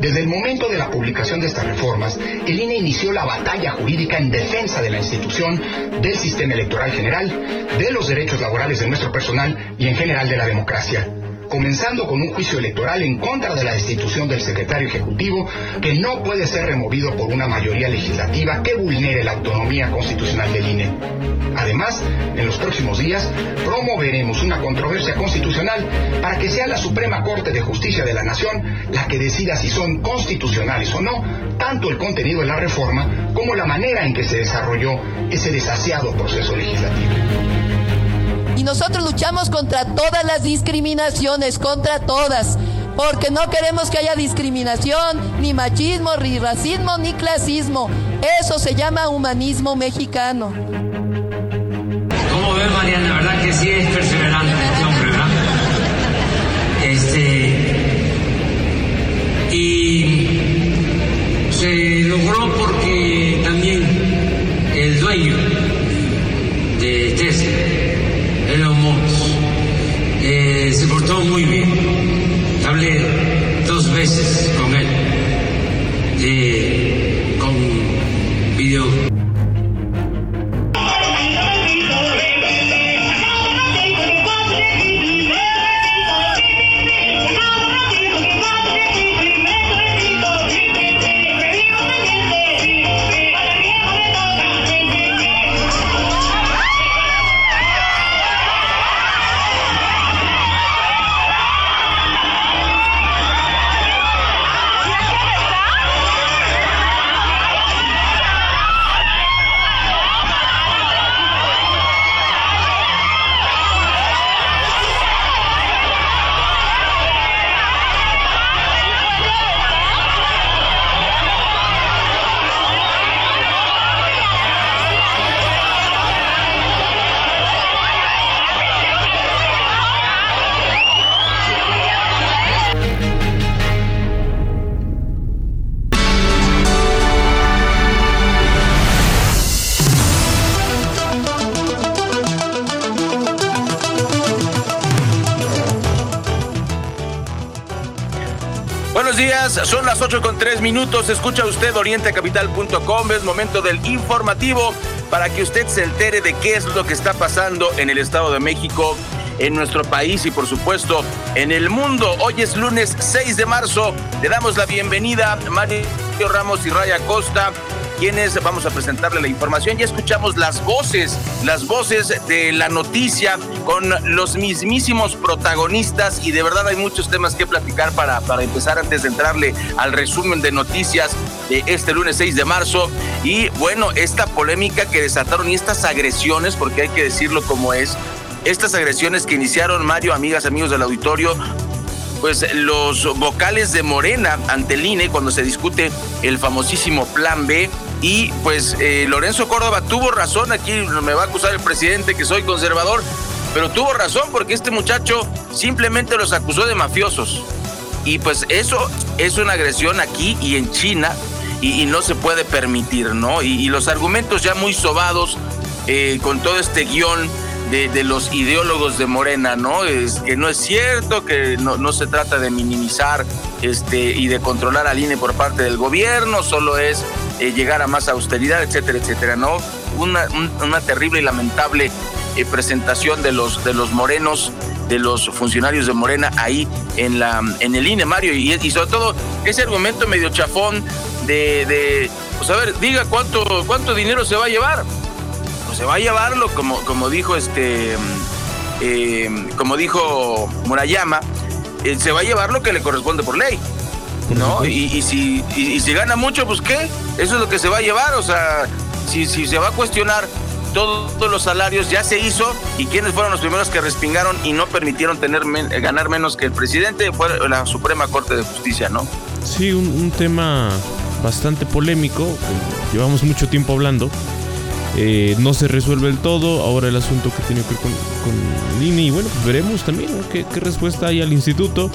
Desde el momento de la publicación de estas reformas, el INE inició la batalla jurídica en defensa de la institución, del sistema electoral general, de los derechos laborales de nuestro personal y en general de la democracia comenzando con un juicio electoral en contra de la destitución del secretario ejecutivo que no puede ser removido por una mayoría legislativa que vulnere la autonomía constitucional del INE. Además, en los próximos días promoveremos una controversia constitucional para que sea la Suprema Corte de Justicia de la Nación la que decida si son constitucionales o no tanto el contenido de la reforma como la manera en que se desarrolló ese desasiado proceso legislativo. Y nosotros luchamos contra todas las discriminaciones, contra todas, porque no queremos que haya discriminación, ni machismo, ni racismo, ni clasismo. Eso se llama humanismo mexicano. ¿Cómo ve Mariana? La verdad que sí es perseverante este hombre, ¿verdad? Este. Y se logró porque también el dueño se portó muy bien. Hablé dos veces con él, son las 8 con 3 minutos. Escucha usted orientecapital.com. Es momento del informativo para que usted se entere de qué es lo que está pasando en el Estado de México, en nuestro país y por supuesto en el mundo. Hoy es lunes 6 de marzo. Le damos la bienvenida Mario Ramos y Raya Costa quienes vamos a presentarle la información. Ya escuchamos las voces, las voces de la noticia con los mismísimos protagonistas y de verdad hay muchos temas que platicar para, para empezar antes de entrarle al resumen de noticias de este lunes 6 de marzo. Y bueno, esta polémica que desataron y estas agresiones, porque hay que decirlo como es, estas agresiones que iniciaron Mario, amigas, amigos del auditorio, pues los vocales de Morena ante el INE cuando se discute el famosísimo Plan B y pues eh, Lorenzo Córdoba tuvo razón, aquí me va a acusar el presidente que soy conservador, pero tuvo razón porque este muchacho simplemente los acusó de mafiosos. Y pues eso es una agresión aquí y en China y, no se puede permitir, ¿no? Y, los argumentos ya muy sobados eh, con todo este guion de, los ideólogos de Morena, ¿no? Es que no es cierto, que no, se trata de minimizar este, y de controlar al INE por parte del gobierno, solo es eh, llegar a más austeridad, etcétera, etcétera, ¿no? Una, una terrible y lamentable eh, presentación de los, de los morenos, de los funcionarios de Morena ahí en, la, en el INE, Mario, y, y sobre todo ese argumento medio chafón de, de, pues a ver, diga cuánto, cuánto dinero se va a llevar. Pues se va a llevarlo, como, como dijo este, eh, como dijo Murayama, se va a llevar lo que le corresponde por ley. ¿No? Y, si, y, si gana mucho, pues ¿qué? Eso es lo que se va a llevar, o sea, si, si se va a cuestionar todos los salarios, ya se hizo, y quiénes fueron los primeros que respingaron y no permitieron tener ganar menos que el presidente, fue la Suprema Corte de Justicia, ¿no? Sí, un, tema bastante polémico, llevamos mucho tiempo hablando. Eh, no se resuelve el todo. Ahora el asunto que tiene que ver con, con Lini. Y bueno, pues veremos también qué, qué, respuesta hay al instituto.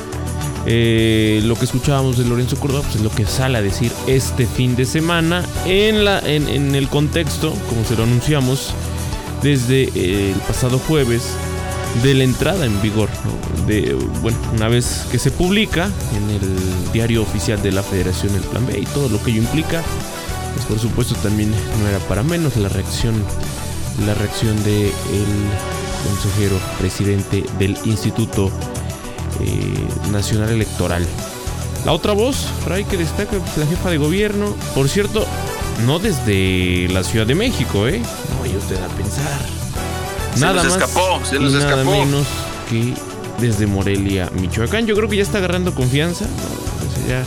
Eh, lo que escuchábamos de Lorenzo Córdoba pues es lo que sale a decir este fin de semana en, el contexto, como se lo anunciamos desde eh, el pasado jueves, de la entrada en vigor. De, bueno, una vez que se publica en el diario oficial de la Federación el Plan B y todo lo que ello implica, pues por supuesto también no era para menos la reacción, la reacción del consejero presidente del Instituto eh, Nacional Electoral. La otra voz, Ray, que destaca la jefa de gobierno, por cierto, no desde la Ciudad de México, ¿eh? No vaya usted a pensar. nada más escapó, se nos nada escapó. menos que desde Morelia, Michoacán. Yo creo que ya está agarrando confianza. ¿no? Pues ya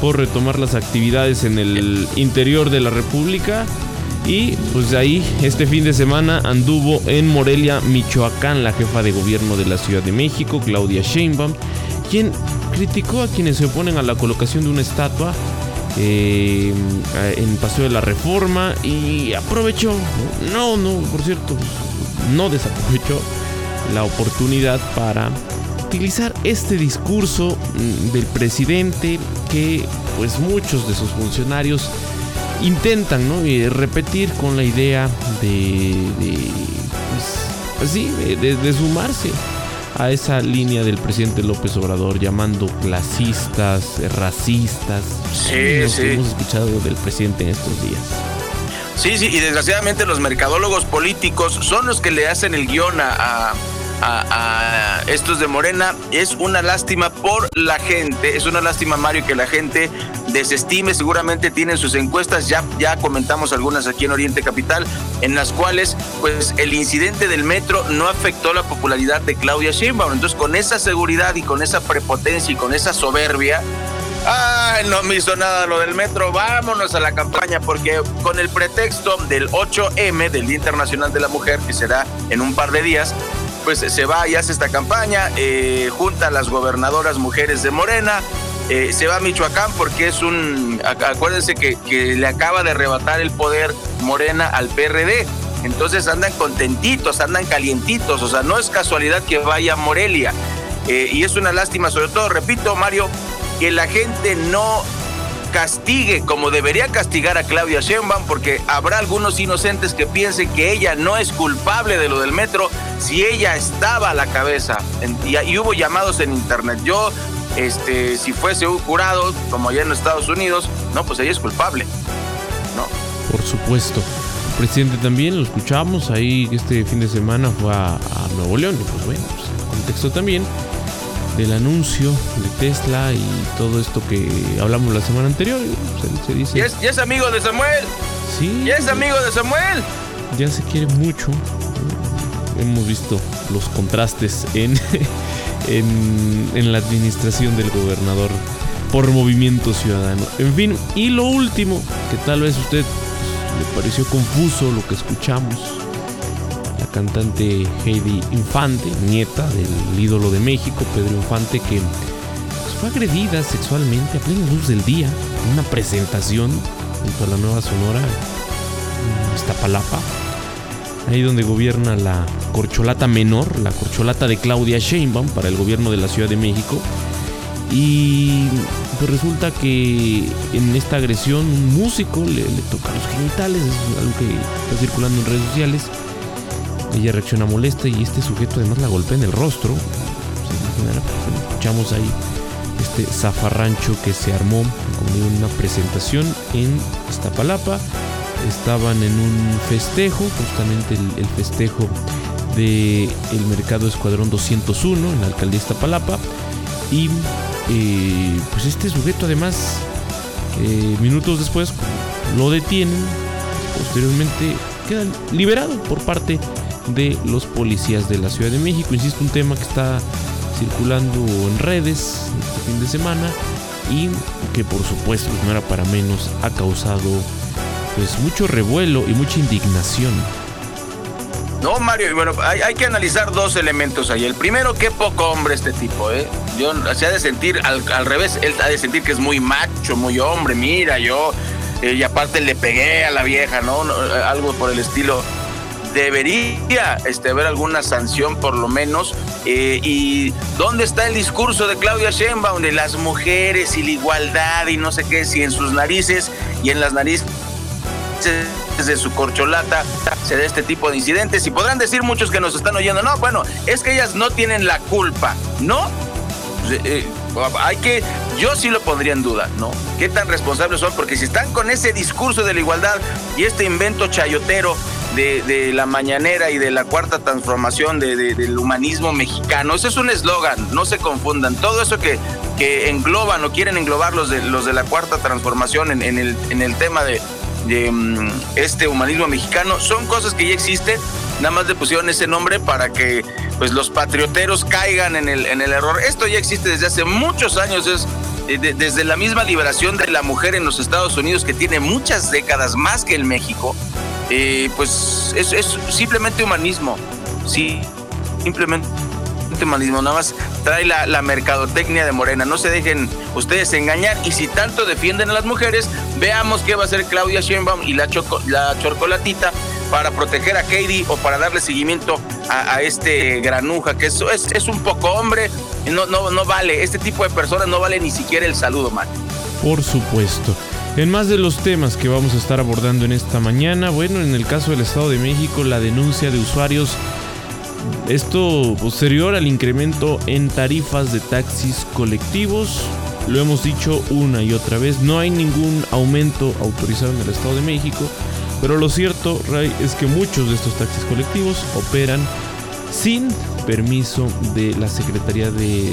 por retomar las actividades en el interior de la República. Y pues ahí, este fin de semana anduvo en Morelia, Michoacán, la jefa de gobierno de la Ciudad de México, Claudia Sheinbaum, quien criticó a quienes se oponen a la colocación de una estatua eh, en Paseo de la Reforma y aprovechó, no, no, por cierto, no desaprovechó la oportunidad para utilizar este discurso mm, del presidente que pues muchos de sus funcionarios intentan ¿no? Eh, repetir con la idea de, de pues, sí, de, de- de sumarse a esa línea del presidente López Obrador llamando clasistas, racistas, Sí, lo sí. que hemos escuchado del presidente en estos días. Sí, sí, y desgraciadamente los mercadólogos políticos son los que le hacen el guion a, a- a- estos de Morena. Es una lástima por la gente, es una lástima, Mario, que la gente desestime. Seguramente tienen sus encuestas, ya, ya comentamos algunas aquí en Oriente Capital, en las cuales pues el incidente del metro no afectó la popularidad de Claudia Sheinbaum. Entonces, con esa seguridad y con esa prepotencia y con esa soberbia, Ay, no me hizo nada lo del metro. Vámonos a la campaña porque con el pretexto del 8M, del Día Internacional de la Mujer, que será en un par de días, pues se va y hace esta campaña, eh, junta a las gobernadoras mujeres de Morena, eh, se va a Michoacán porque es un, ac- acuérdense que, que le acaba de arrebatar el poder Morena al PRD. Entonces andan contentitos, andan calientitos, o sea, no es casualidad que vaya Morelia. Eh, y es una lástima, sobre todo, repito, Mario, que la gente no castigue como debería castigar a Claudia Sheinbaum porque habrá algunos inocentes que piensen que ella no es culpable de lo del metro si ella estaba a la cabeza y, hubo llamados en internet yo este si fuese un jurado como allá en Estados Unidos no pues ella es culpable no Por supuesto. Presidente también lo escuchamos ahí este fin de semana fue a, a Nuevo León. Y pues bueno, pues, el contexto también del anuncio de Tesla y todo esto que hablamos la semana anterior. se dice. y es, es amigo de Samuel sí, y es amigo de Samuel ya se quiere mucho. Hemos visto los contrastes en, en, en la administración del gobernador por movimiento ciudadano. En fin, y lo último, que tal vez a usted le pareció confuso lo que escuchamos. Cantante Heidi Infante, nieta del ídolo de México, Pedro Infante, que pues, fue agredida sexualmente a plena luz del día en una presentación junto a la nueva Sonora en Iztapalapa ahí donde gobierna la corcholata menor, la corcholata de Claudia Sheinbaum para el gobierno de la Ciudad de México. Y pues resulta que en esta agresión un músico le, le toca los genitales, es algo que está circulando en redes sociales. Ella reacciona molesta y este sujeto además la golpea en el rostro. Escuchamos ahí este zafarrancho que se armó como una presentación en Iztapalapa estaban en un festejo, justamente el, festejo del el Mercado Escuadrón 201 en la alcaldía Iztapalapa. Y eh, pues este sujeto además, eh, minutos después, lo detienen, posteriormente queda liberado por parte de los policías de la Ciudad de México. Insisto, un tema que está circulando en redes este fin de semana y que por supuesto no era para menos, ha causado pues mucho revuelo y mucha indignación. No, Mario, bueno, hay, hay que analizar dos elementos ahí. El primero, qué poco hombre este tipo, ¿eh? Yo, se ha de sentir, al, al revés, él ha de sentir que es muy macho, muy hombre, mira, yo, eh, y aparte le pegué a la vieja, ¿no? No, eh, Algo por el estilo. Debería este, haber alguna sanción por lo menos. eh, ¿Y dónde está el discurso de Claudia Sheinbaum de las mujeres y la igualdad y no sé qué, si en sus narices y en las narices desde su corcholata se da este tipo de incidentes y podrán decir muchos que nos están oyendo, no, bueno, es que ellas no tienen la culpa, ¿no? Pues, eh, hay que, yo sí lo pondría en duda, ¿no? ¿Qué tan responsables son? Porque si están con ese discurso de la igualdad y este invento chayotero de, la mañanera y de la cuarta transformación del humanismo mexicano, ese es un eslogan, no se confundan. Todo eso que, que engloban o quieren englobar los de, los de la cuarta transformación en, el, en el tema de, de mm, este humanismo mexicano son cosas que ya existen, nada más le pusieron ese nombre para que pues los patrioteros caigan en el, en el error. Esto ya existe desde hace muchos años, eh, desde la misma liberación de la mujer en los Estados Unidos, que tiene muchas décadas más que el México, eh, pues es, es, simplemente humanismo, sí, simplemente humanismo, nada más trae la, mercadotecnia de Morena, no se dejen ustedes engañar. Y si tanto defienden a las mujeres, veamos qué va a hacer Claudia Sheinbaum y la, choco, para proteger a Katie o para darle seguimiento a, este granuja, que es, es, un poco hombre, no, no, no vale, este tipo de personas no vale ni siquiera el saludo, man. Por supuesto. En más de los temas que vamos a estar abordando en esta mañana, bueno, en el caso del Estado de México, la denuncia de usuarios, esto posterior al incremento en tarifas de taxis colectivos, lo hemos dicho una y otra vez, no hay ningún aumento autorizado en el Estado de México, pero lo cierto, Ray, es que muchos de estos taxis colectivos operan sin permiso de la Secretaría de,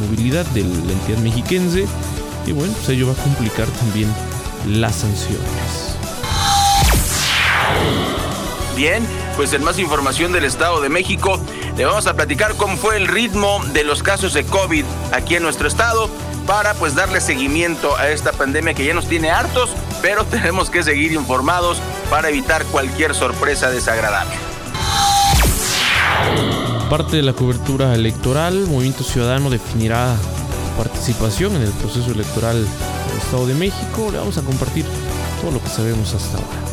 Movilidad de la entidad mexiquense. Y bueno, pues ello va a complicar también las sanciones. Bien, pues en más información del Estado de México, le vamos a platicar cómo fue el ritmo de los casos de COVID aquí en nuestro estado para pues darle seguimiento a esta pandemia que ya nos tiene hartos, pero tenemos que seguir informados para evitar cualquier sorpresa desagradable. Parte de la cobertura electoral, Movimiento Ciudadano definirá participación en el proceso electoral del Estado de México. Le vamos a compartir todo lo que sabemos hasta ahora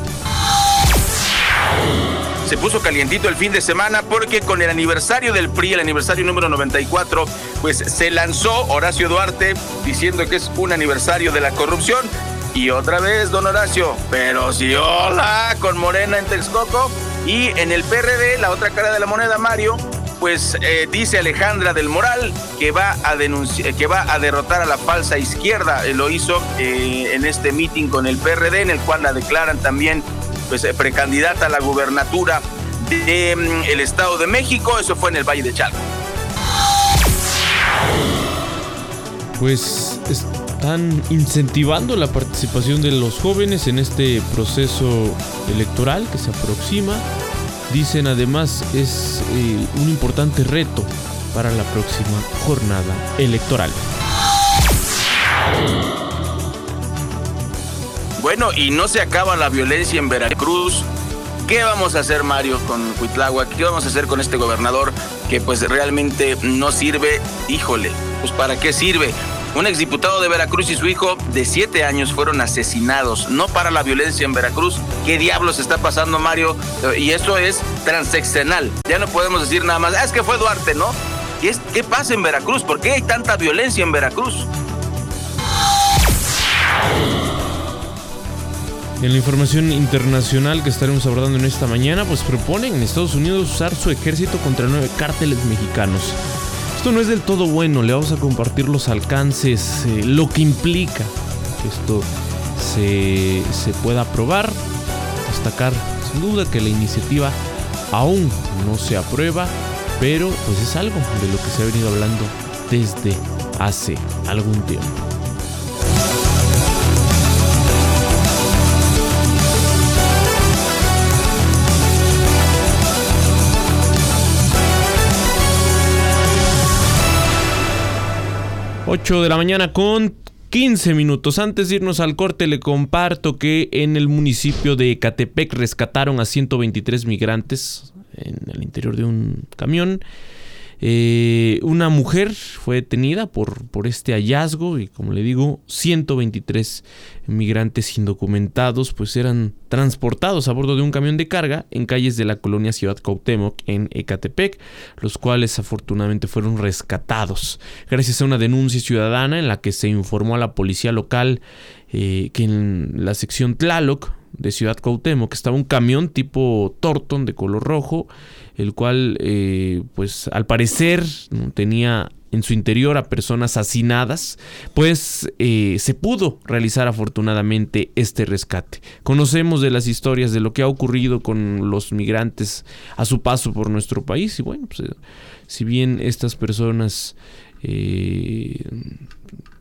se puso calientito el fin de semana porque con el aniversario del PRI, el aniversario número 94, pues se lanzó Horacio Duarte diciendo que es un aniversario de la corrupción. Y otra vez, don Horacio, pero si hola, con Morena en Texcoco. Y en el PRD, la otra cara de la moneda, Mario, pues eh, dice Alejandra del Moral que va a denunciar, que va a derrotar a la falsa izquierda. lo hizo eh, en este meeting con el PRD, en el cual la declaran también pues, eh, precandidata a la gubernatura del mm, Estado de México. Eso fue en el Valle de Chalco. Pues están incentivando la participación de los jóvenes en este proceso electoral que se aproxima. Dicen además es eh, un importante reto para la próxima jornada electoral. Bueno, y no se acaba la violencia en Veracruz. ¿Qué vamos a hacer, Mario, con Cuitlagua? ¿Qué vamos a hacer con este gobernador que pues realmente no sirve? Híjole, pues ¿para qué sirve? Un exdiputado de Veracruz y su hijo de siete años fueron asesinados, no para la violencia en Veracruz. ¿Qué diablos está pasando, Mario? Y esto es transeccional. Ya no podemos decir nada más, ah, es que fue Duarte, ¿no? ¿Qué, ¿Qué pasa en Veracruz? ¿Por qué hay tanta violencia en Veracruz? En la información internacional que estaremos abordando en esta mañana, pues proponen en Estados Unidos usar su ejército contra nueve cárteles mexicanos. Esto no es del todo bueno, le vamos a compartir los alcances, eh, lo que implica que esto se, se pueda aprobar. Destacar sin duda que la iniciativa aún no se aprueba, pero pues es algo de lo que se ha venido hablando desde hace algún tiempo. 8 de la mañana con 15 minutos. Antes de irnos al corte, le comparto que en el municipio de Ecatepec rescataron a 123 migrantes en el interior de un camión. Eh, una mujer fue detenida por, por este hallazgo y como le digo, 123 migrantes indocumentados pues eran transportados a bordo de un camión de carga en calles de la colonia Ciudad Cuauhtémoc en Ecatepec, los cuales afortunadamente fueron rescatados. Gracias a una denuncia ciudadana en la que se informó a la policía local eh, que en la sección Tlaloc de Ciudad Cuauhtémoc, que estaba un camión tipo Torton de color rojo, el cual, eh, pues al parecer, tenía en su interior a personas hacinadas, pues eh, se pudo realizar afortunadamente este rescate. Conocemos de las historias de lo que ha ocurrido con los migrantes a su paso por nuestro país y bueno, pues, si bien estas personas eh,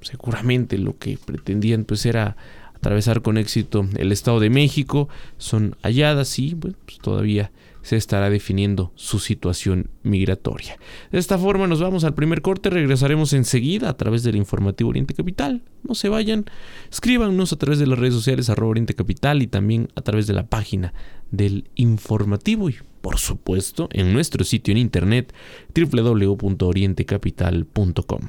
seguramente lo que pretendían pues era atravesar con éxito el Estado de México, son halladas y pues, todavía se estará definiendo su situación migratoria. De esta forma nos vamos al primer corte, regresaremos enseguida a través del informativo Oriente Capital. No se vayan, escríbanos a través de las redes sociales arroba Oriente Capital y también a través de la página del informativo y por supuesto en nuestro sitio en internet www.orientecapital.com.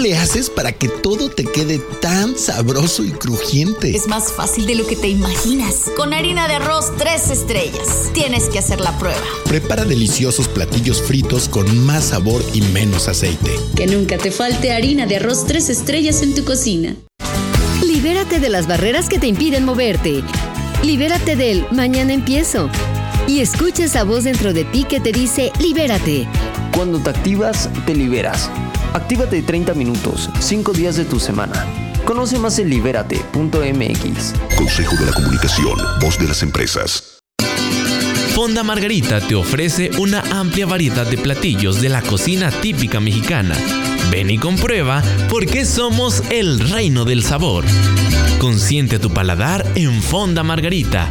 le haces para que todo te quede tan sabroso y crujiente? Es más fácil de lo que te imaginas. Con harina de arroz tres estrellas. Tienes que hacer la prueba. Prepara deliciosos platillos fritos con más sabor y menos aceite. Que nunca te falte harina de arroz tres estrellas en tu cocina. Libérate de las barreras que te impiden moverte. Libérate del mañana empiezo. Y escucha esa voz dentro de ti que te dice libérate. Cuando te activas, te liberas. Actívate 30 minutos, 5 días de tu semana. Conoce más en libérate.mx. Consejo de la Comunicación, voz de las empresas. Fonda Margarita te ofrece una amplia variedad de platillos de la cocina típica mexicana. Ven y comprueba por qué somos el reino del sabor. Consiente tu paladar en Fonda Margarita.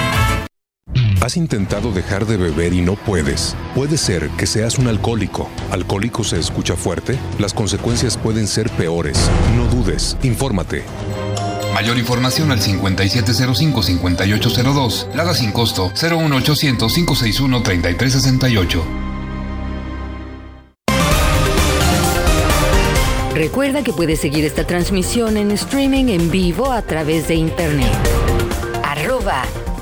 ¿Has intentado dejar de beber y no puedes? Puede ser que seas un alcohólico. ¿Alcohólico se escucha fuerte? Las consecuencias pueden ser peores. No dudes, infórmate. Mayor información al 5705-5802. Lada sin costo 01800-561-3368. Recuerda que puedes seguir esta transmisión en streaming en vivo a través de internet. Arroba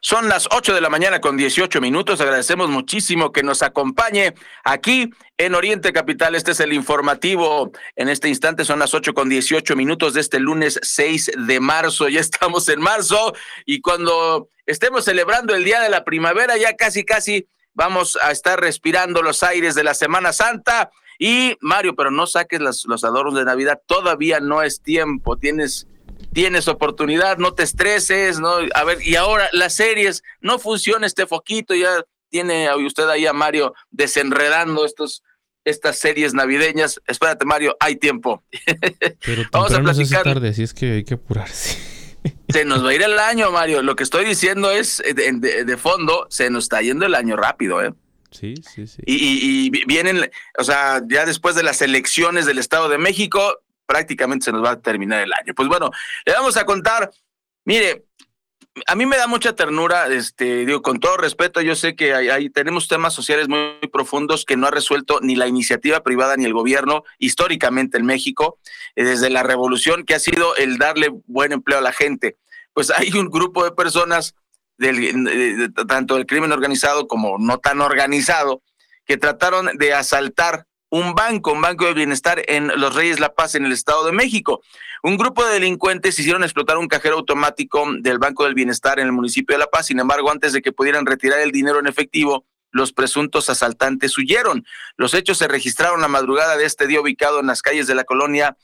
Son las 8 de la mañana con 18 minutos. Agradecemos muchísimo que nos acompañe aquí en Oriente Capital. Este es el informativo. En este instante son las 8 con 18 minutos de este lunes 6 de marzo. Ya estamos en marzo y cuando estemos celebrando el Día de la Primavera, ya casi, casi vamos a estar respirando los aires de la Semana Santa. Y Mario, pero no saques los adornos de Navidad, todavía no es tiempo. Tienes tienes oportunidad, no te estreses, ¿no? A ver, y ahora las series, no funciona este foquito, ya tiene usted ahí a Mario desenredando estos estas series navideñas. Espérate, Mario, hay tiempo. Pero Vamos a platicar. tarde, así es que hay que apurarse. Se nos va a ir el año, Mario. Lo que estoy diciendo es, de, de, fondo, se nos está yendo el año rápido, ¿eh? Sí, sí, sí. Y, y, vienen, o sea, ya después de las elecciones del Estado de México, prácticamente se nos va a terminar el año. Pues bueno, le vamos a contar, mire, a mí me da mucha ternura, este, digo, con todo respeto, yo sé que hay, tenemos temas sociales muy, profundos que no ha resuelto ni la iniciativa privada ni el gobierno históricamente en México, eh, desde la revolución, que ha sido el darle buen empleo a la gente. Pues hay un grupo de personas, del, tanto del crimen organizado como no tan organizado, que trataron de asaltar un banco, un banco de bienestar en Los Reyes La Paz, en el Estado de México. Un grupo de delincuentes hicieron explotar un cajero automático del Banco del Bienestar en el municipio de La Paz. Sin embargo, antes de que pudieran retirar el dinero en efectivo, los presuntos asaltantes huyeron. Los hechos se registraron la madrugada de este día ubicado en las calles de la colonia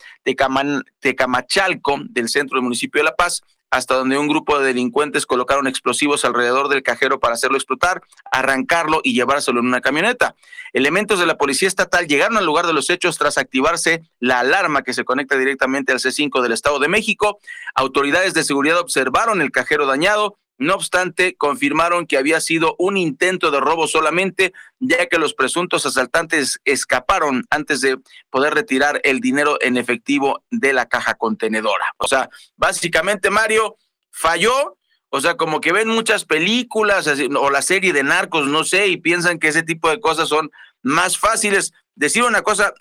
Tecamachalco del centro del municipio de La Paz, hasta donde un grupo de delincuentes colocaron explosivos alrededor del cajero para hacerlo explotar, arrancarlo y llevárselo en una camioneta. Elementos de la Policía Estatal llegaron al lugar de los hechos tras activarse la alarma que se conecta directamente al C5 del Estado de México. Autoridades de seguridad observaron el cajero dañado no obstante, confirmaron que había sido un intento de robo solamente, ya que los presuntos asaltantes escaparon antes de poder retirar el dinero en efectivo de la caja contenedora. O sea, básicamente Mario falló, o sea, como que ven muchas películas o la serie de narcos, no sé, y piensan que ese tipo de cosas son más fáciles. Decir una cosa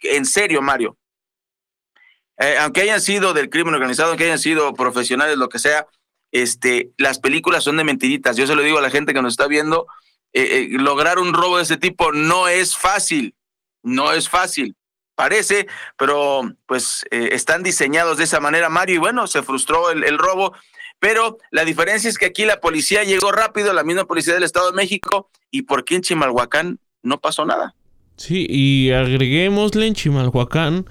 en serio, Mario. Eh, aunque hayan sido del crimen organizado, aunque hayan sido profesionales, lo que sea, este, las películas son de mentiritas. Yo se lo digo a la gente que nos está viendo, eh, eh, lograr un robo de ese tipo no es fácil, no es fácil. Parece, pero pues eh, están diseñados de esa manera, Mario, y bueno, se frustró el, el robo, pero la diferencia es que aquí la policía llegó rápido, la misma policía del Estado de México, y por qué en Chimalhuacán no pasó nada. Sí, y agreguémosle en Chimalhuacán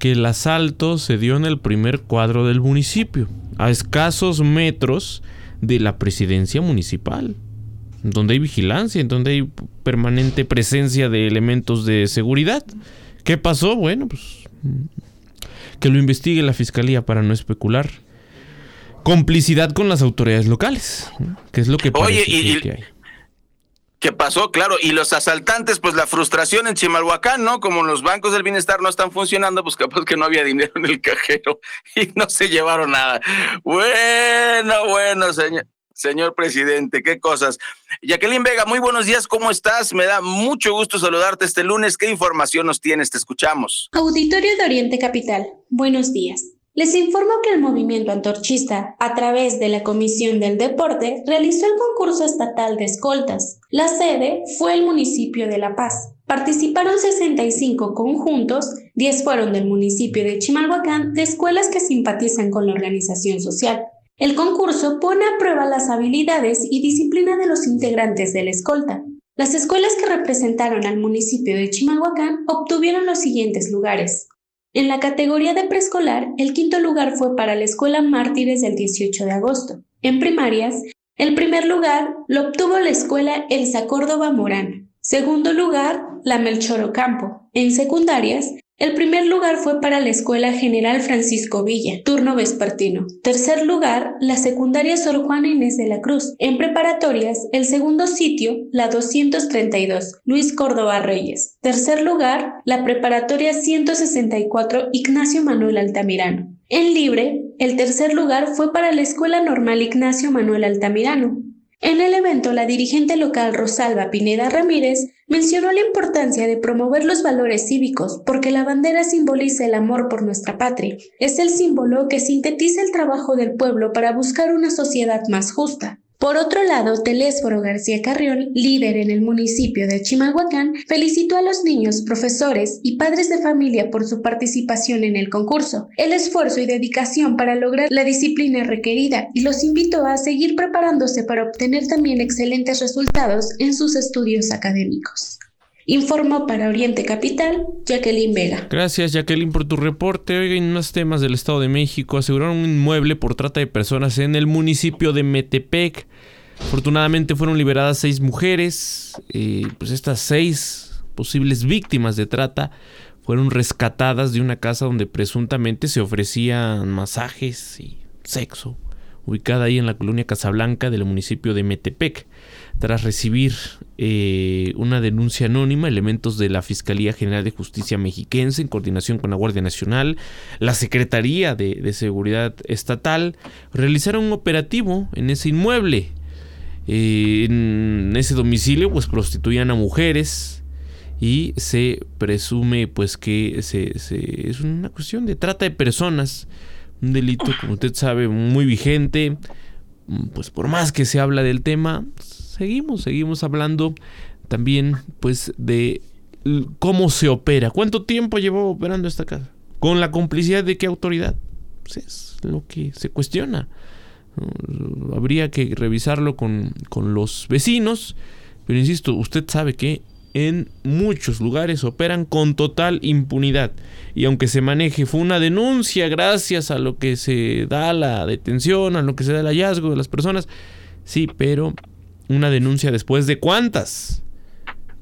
que el asalto se dio en el primer cuadro del municipio, a escasos metros de la presidencia municipal, donde hay vigilancia, donde hay permanente presencia de elementos de seguridad. ¿Qué pasó? Bueno, pues que lo investigue la fiscalía para no especular. Complicidad con las autoridades locales, que es lo que parece que hay. ¿Qué pasó? Claro, y los asaltantes, pues la frustración en Chimalhuacán, ¿no? Como los bancos del bienestar no están funcionando, pues capaz que no había dinero en el cajero y no se llevaron nada. Bueno, bueno, señor. Señor presidente, qué cosas. Jacqueline Vega, muy buenos días, ¿cómo estás? Me da mucho gusto saludarte este lunes. ¿Qué información nos tienes? Te escuchamos. Auditorio de Oriente Capital, buenos días. Les informo que el movimiento antorchista, a través de la Comisión del Deporte, realizó el concurso estatal de escoltas. La sede fue el municipio de La Paz. Participaron 65 conjuntos, 10 fueron del municipio de Chimalhuacán, de escuelas que simpatizan con la organización social. El concurso pone a prueba las habilidades y disciplina de los integrantes de la escolta. Las escuelas que representaron al municipio de Chimalhuacán obtuvieron los siguientes lugares. En la categoría de preescolar, el quinto lugar fue para la Escuela Mártires del 18 de agosto. En primarias, el primer lugar lo obtuvo la Escuela Elsa Córdoba Morán. Segundo lugar, la Melchor Ocampo. En secundarias, el primer lugar fue para la Escuela General Francisco Villa, turno vespertino. Tercer lugar, la secundaria Sor Juana Inés de la Cruz. En preparatorias, el segundo sitio, la 232, Luis Córdoba Reyes. Tercer lugar, la preparatoria 164, Ignacio Manuel Altamirano. En libre, el tercer lugar fue para la Escuela Normal Ignacio Manuel Altamirano. En el evento, la dirigente local Rosalba Pineda Ramírez mencionó la importancia de promover los valores cívicos porque la bandera simboliza el amor por nuestra patria. Es el símbolo que sintetiza el trabajo del pueblo para buscar una sociedad más justa. Por otro lado, Telésforo García Carrión, líder en el municipio de Chimalhuacán, felicitó a los niños, profesores y padres de familia por su participación en el concurso, el esfuerzo y dedicación para lograr la disciplina requerida y los invitó a seguir preparándose para obtener también excelentes resultados en sus estudios académicos. Informó para Oriente Capital, Jacqueline Vega. Gracias, Jacqueline, por tu reporte. Oigan, unos temas del Estado de México. Aseguraron un inmueble por trata de personas en el municipio de Metepec. Afortunadamente fueron liberadas seis mujeres. Eh, pues estas seis posibles víctimas de trata fueron rescatadas de una casa donde presuntamente se ofrecían masajes y sexo, ubicada ahí en la colonia Casablanca del municipio de Metepec. Tras recibir eh, una denuncia anónima, elementos de la Fiscalía General de Justicia Mexiquense, en coordinación con la Guardia Nacional, la Secretaría de, Seguridad Estatal, realizaron un operativo en ese inmueble. Eh, en ese domicilio, pues prostituían a mujeres y se presume, pues, que es una cuestión de trata de personas, un delito, como usted sabe, muy vigente. Pues por más que se habla del tema, seguimos, seguimos hablando también pues de cómo se opera. ¿Cuánto tiempo llevó operando esta casa? ¿Con la complicidad de qué autoridad? Pues es lo que se cuestiona. Habría que revisarlo con, con los vecinos, Pero insisto, usted sabe que en muchos lugares operan con total impunidad. Y aunque se maneje, fue una denuncia gracias a lo que se da la detención, a lo que se da el hallazgo de las personas. Sí, pero una denuncia después de cuántas.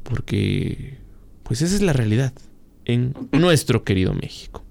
Porque, pues esa es la realidad en nuestro querido México.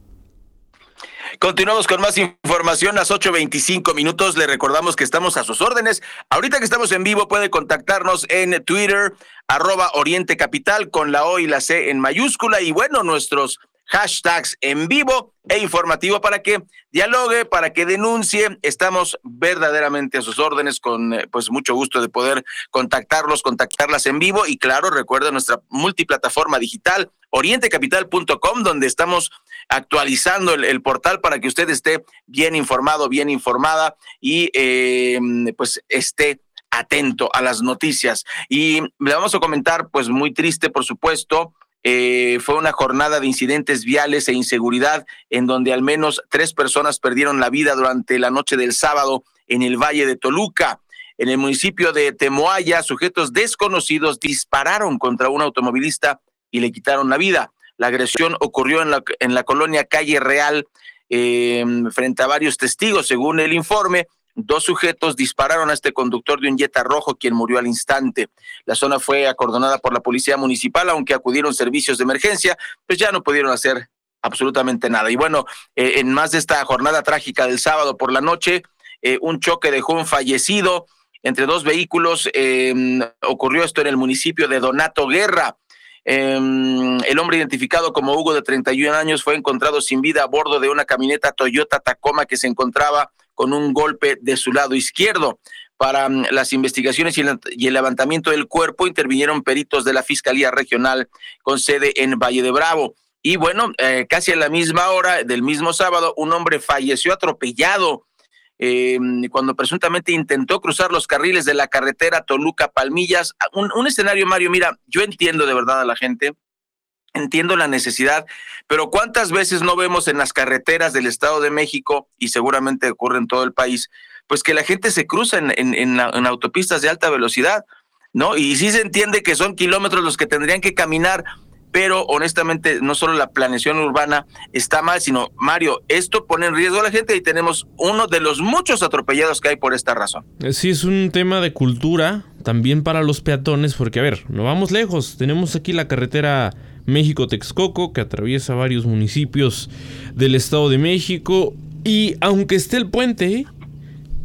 Continuamos con más información, las 8.25 minutos. Le recordamos que estamos a sus órdenes. Ahorita que estamos en vivo, puede contactarnos en Twitter, arroba Oriente Capital, con la O y la C en mayúscula. Y bueno, nuestros hashtags en vivo e informativo para que dialogue, para que denuncie. Estamos verdaderamente a sus órdenes con eh, pues mucho gusto de poder contactarlos, contactarlas en vivo y claro, recuerda nuestra multiplataforma digital orientecapital.com donde estamos actualizando el, portal para que usted esté bien informado, bien informada y eh, pues esté atento a las noticias. Y le vamos a comentar, pues muy triste, por supuesto, eh, fue una jornada de incidentes viales e inseguridad en donde al menos tres personas perdieron la vida durante la noche del sábado en el Valle de Toluca. En el municipio de Temoaya, sujetos desconocidos dispararon contra un automovilista y le quitaron la vida. La agresión ocurrió en la, en la colonia Calle Real eh, frente a varios testigos. Según el informe, Dos sujetos dispararon a este conductor de un Jetta rojo, quien murió al instante. La zona fue acordonada por la policía municipal, aunque acudieron servicios de emergencia, pues ya no pudieron hacer absolutamente nada. Y bueno, eh, en más de esta jornada trágica del sábado por la noche, eh, un choque dejó un fallecido entre dos vehículos. Em, ocurrió esto en el municipio de Donato Guerra. Em, el hombre identificado como Hugo de 31 años fue encontrado sin vida a bordo de una camioneta Toyota Tacoma que se encontraba con un golpe de su lado izquierdo. Para mm, las investigaciones y el, levantamiento del cuerpo intervinieron peritos de la Fiscalía Regional con sede en Valle de Bravo. Y bueno, eh, casi a la misma hora del mismo sábado, un hombre falleció atropellado eh, cuando presuntamente intentó cruzar los carriles de la carretera Toluca-Palmillas. Un, un escenario, Mario, mira, yo entiendo de verdad a la gente, Entiendo la necesidad, pero ¿cuántas veces no vemos en las carreteras del Estado de México, y seguramente ocurre en todo el país, pues que la gente se cruza en, en, autopistas de alta velocidad, ¿no? Y sí se entiende que son kilómetros los que tendrían que caminar, pero honestamente no solo la planeación urbana está mal, sino, Mario, esto pone en riesgo a la gente y tenemos uno de los muchos atropellados que hay por esta razón. Eh, sí, es un tema de cultura, también para los peatones, porque a ver, no vamos lejos, tenemos aquí la carretera México-Texcoco, que atraviesa varios municipios del Estado de México. Y aunque esté el puente,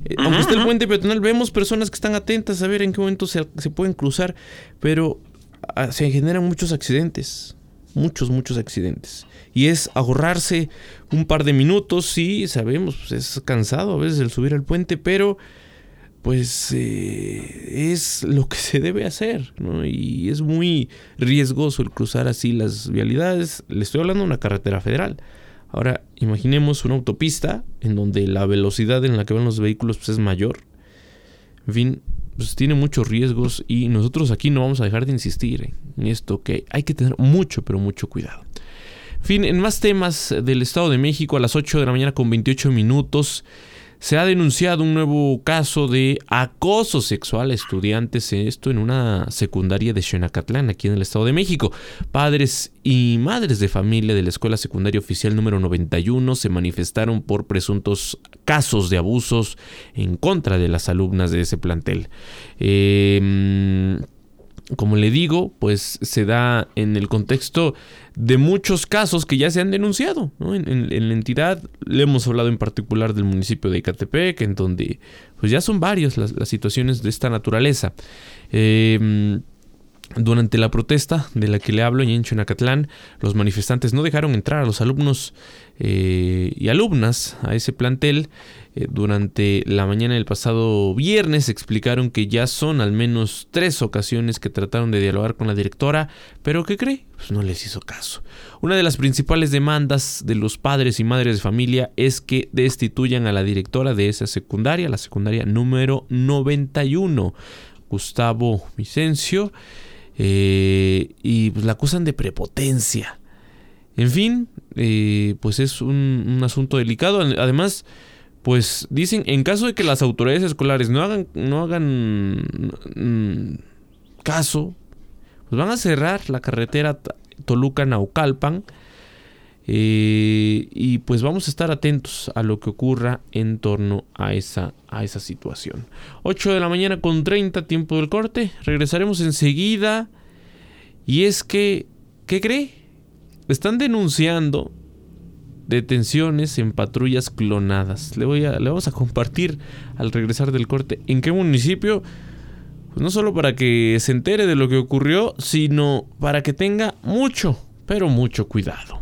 eh, aunque esté el puente peatonal, vemos personas que están atentas a ver en qué momento se, pueden cruzar, pero ah, se generan muchos accidentes, muchos, muchos accidentes. Y es ahorrarse un par de minutos, sí, sabemos, pues, es cansado a veces el subir al puente, pero pues eh, es lo que se debe hacer, ¿no? Y es muy riesgoso el cruzar así las vialidades. Le estoy hablando de una carretera federal. Ahora, imaginemos una autopista en donde la velocidad en la que van los vehículos pues, es mayor. En fin, pues tiene muchos riesgos y nosotros aquí no vamos a dejar de insistir en esto que hay que tener mucho, pero mucho cuidado. En fin, en más temas del Estado de México a las 8 de la mañana con 28 minutos se ha denunciado un nuevo caso de acoso sexual a estudiantes, esto en una secundaria de Xenacatlán, aquí en el Estado de México. Padres y madres de familia de la Escuela Secundaria Oficial número 91 se manifestaron por presuntos casos de abusos en contra de las alumnas de ese plantel. Eh, como le digo, pues se da en el contexto de muchos casos que ya se han denunciado. En, la entidad le hemos hablado en particular del municipio de Icatepec, en donde pues ya son varias las, situaciones de esta naturaleza. Eh, durante la protesta de la que le hablo en Chonacatlán, los manifestantes no dejaron entrar a los alumnos eh, y alumnas a ese plantel. Eh, durante la mañana del pasado viernes explicaron que ya son al menos tres ocasiones que trataron de dialogar con la directora, pero ¿qué cree? Pues no les hizo caso. Una de las principales demandas de los padres y madres de familia es que destituyan a la directora de esa secundaria, la secundaria número 91, Gustavo Vicencio. Eh, y pues la acusan de prepotencia. En fin, eh, pues es un, asunto delicado. Además, pues dicen, en caso de que las autoridades escolares no hagan, no hagan caso, pues van a cerrar la carretera Toluca-Naucalpan. Eh, y pues vamos a estar atentos a lo que ocurra en torno a esa, a esa situación. 8 de la mañana con 30, tiempo del corte. Regresaremos enseguida. Y es que, ¿qué cree? Están denunciando detenciones en patrullas clonadas. Le, voy a, le vamos a compartir al regresar del corte en qué municipio. Pues no solo para que se entere de lo que ocurrió, sino para que tenga mucho, pero mucho cuidado.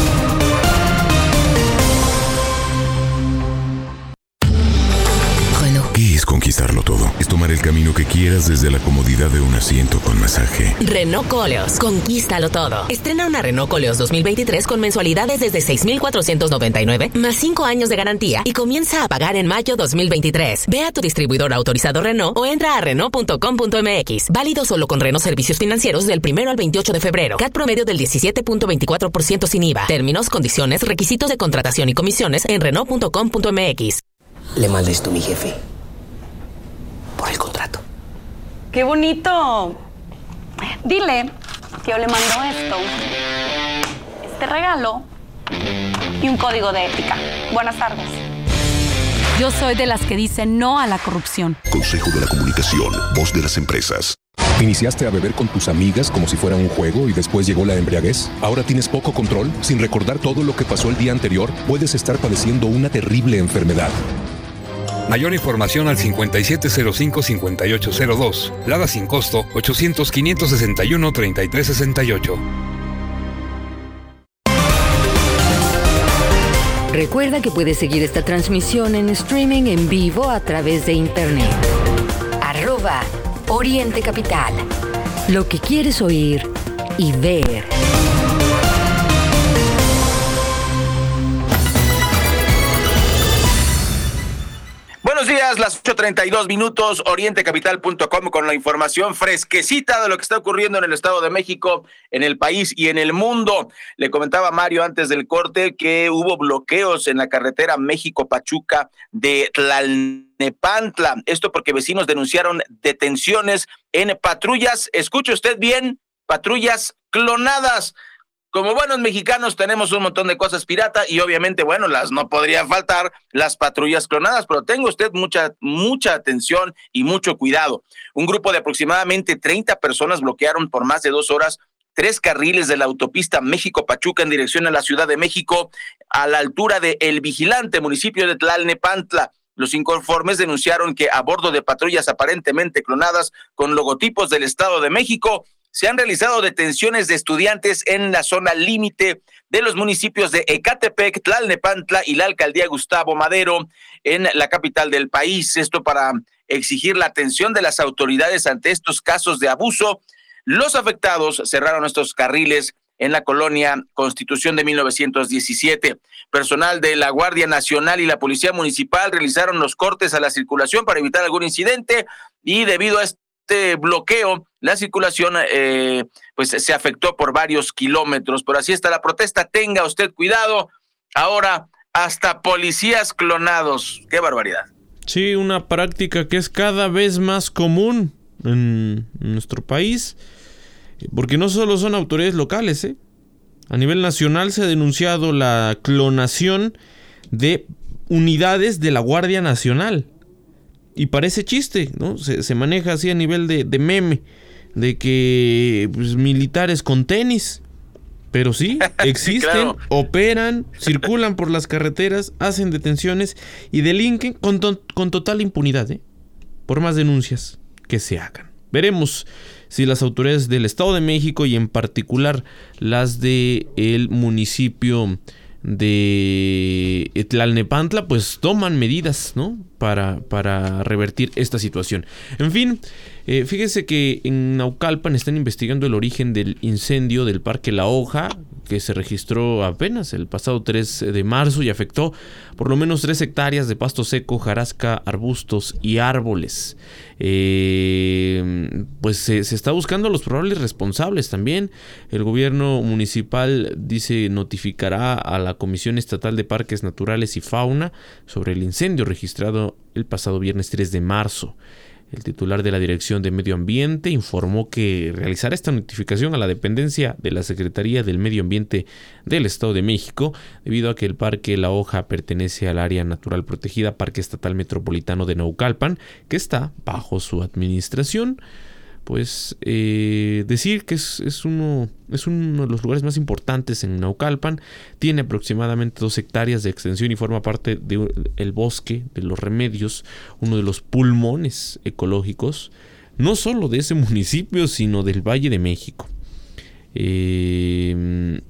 Es conquistarlo todo? Es tomar el camino que quieras desde la comodidad de un asiento con masaje. Renault Coleos, conquístalo todo. Estrena una Renault Coleos 2023 con mensualidades desde 6,499 más 5 años de garantía y comienza a pagar en mayo 2023. Ve a tu distribuidor autorizado Renault o entra a Renault.com.mx. Válido solo con Renault Servicios Financieros del 1 al 28 de febrero. CAT promedio del 17.24% sin IVA. Términos, condiciones, requisitos de contratación y comisiones en Renault.com.mx. Le mandé esto a mi jefe. Por el contrato. ¡Qué bonito! Dile que yo le mando esto, este regalo y un código de ética. Buenas tardes. Yo soy de las que dicen no a la corrupción. Consejo de la Comunicación, voz de las empresas. ¿Iniciaste a beber con tus amigas como si fuera un juego y después llegó la embriaguez? ¿Ahora tienes poco control? Sin recordar todo lo que pasó el día anterior, puedes estar padeciendo una terrible enfermedad. Mayor información al 5705-5802. Lada sin costo 800-561-3368. Recuerda que puedes seguir esta transmisión en streaming en vivo a través de internet. Arroba Oriente Capital. Lo que quieres oír y ver. Buenos días, las 8.32 minutos, orientecapital.com con la información fresquecita de lo que está ocurriendo en el Estado de México, en el país y en el mundo. Le comentaba Mario antes del corte que hubo bloqueos en la carretera México-Pachuca de Tlalnepantla. Esto porque vecinos denunciaron detenciones en patrullas, escuche usted bien, patrullas clonadas como buenos mexicanos tenemos un montón de cosas pirata y obviamente, bueno, las no podrían faltar las patrullas clonadas, pero tenga usted mucha, mucha atención y mucho cuidado. Un grupo de aproximadamente 30 personas bloquearon por más de dos horas tres carriles de la autopista México-Pachuca en dirección a la Ciudad de México a la altura de El Vigilante, municipio de Tlalnepantla. Los inconformes denunciaron que a bordo de patrullas aparentemente clonadas con logotipos del Estado de México, se han realizado detenciones de estudiantes en la zona límite de los municipios de Ecatepec, Tlalnepantla y la alcaldía Gustavo Madero en la capital del país. Esto para exigir la atención de las autoridades ante estos casos de abuso. Los afectados cerraron estos carriles en la colonia Constitución de 1917. Personal de la Guardia Nacional y la Policía Municipal realizaron los cortes a la circulación para evitar algún incidente y debido a este bloqueo, la circulación eh, pues se afectó por varios kilómetros. Pero así está la protesta. Tenga usted cuidado. Ahora hasta policías clonados. Qué barbaridad. Sí, una práctica que es cada vez más común en nuestro país. Porque no solo son autoridades locales, ¿eh? A nivel nacional se ha denunciado la clonación de unidades de la Guardia Nacional. Y parece chiste, ¿no? Se, maneja así a nivel de, meme, de que pues, militares con tenis. Pero sí, existen, operan, circulan por las carreteras, hacen detenciones y delinquen con, con total impunidad, ¿eh? por más denuncias que se hagan. Veremos si las autoridades del Estado de México y en particular las de el municipio de Tlalnepantla pues toman medidas, ¿no? Para, revertir esta situación. En fin, eh, fíjese que en Naucalpan están investigando el origen del incendio del Parque La Hoja, que se registró apenas el pasado 3 de marzo y afectó por lo menos 3 hectáreas de pasto seco, jarasca, arbustos y árboles. Eh, pues se, está buscando los probables responsables también. El gobierno municipal dice notificará a la Comisión Estatal de Parques Naturales y Fauna sobre el incendio registrado el pasado viernes 3 de marzo. El titular de la Dirección de Medio Ambiente informó que realizará esta notificación a la dependencia de la Secretaría del Medio Ambiente del Estado de México, debido a que el Parque La Hoja pertenece al área natural protegida Parque Estatal Metropolitano de Naucalpan, que está bajo su administración pues eh, decir que es, uno, es uno de los lugares más importantes en Naucalpan, tiene aproximadamente dos hectáreas de extensión y forma parte del bosque de los remedios, uno de los pulmones ecológicos, no solo de ese municipio, sino del Valle de México. Eh,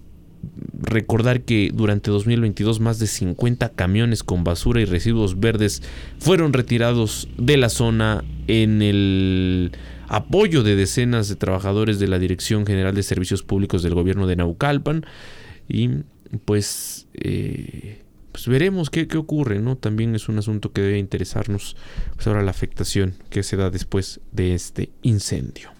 recordar que durante 2022 más de 50 camiones con basura y residuos verdes fueron retirados de la zona en el apoyo de decenas de trabajadores de la Dirección General de Servicios Públicos del Gobierno de Naucalpan. Y pues, eh, pues veremos qué, qué, ocurre, ¿no? También es un asunto que debe interesarnos pues ahora la afectación que se da después de este incendio.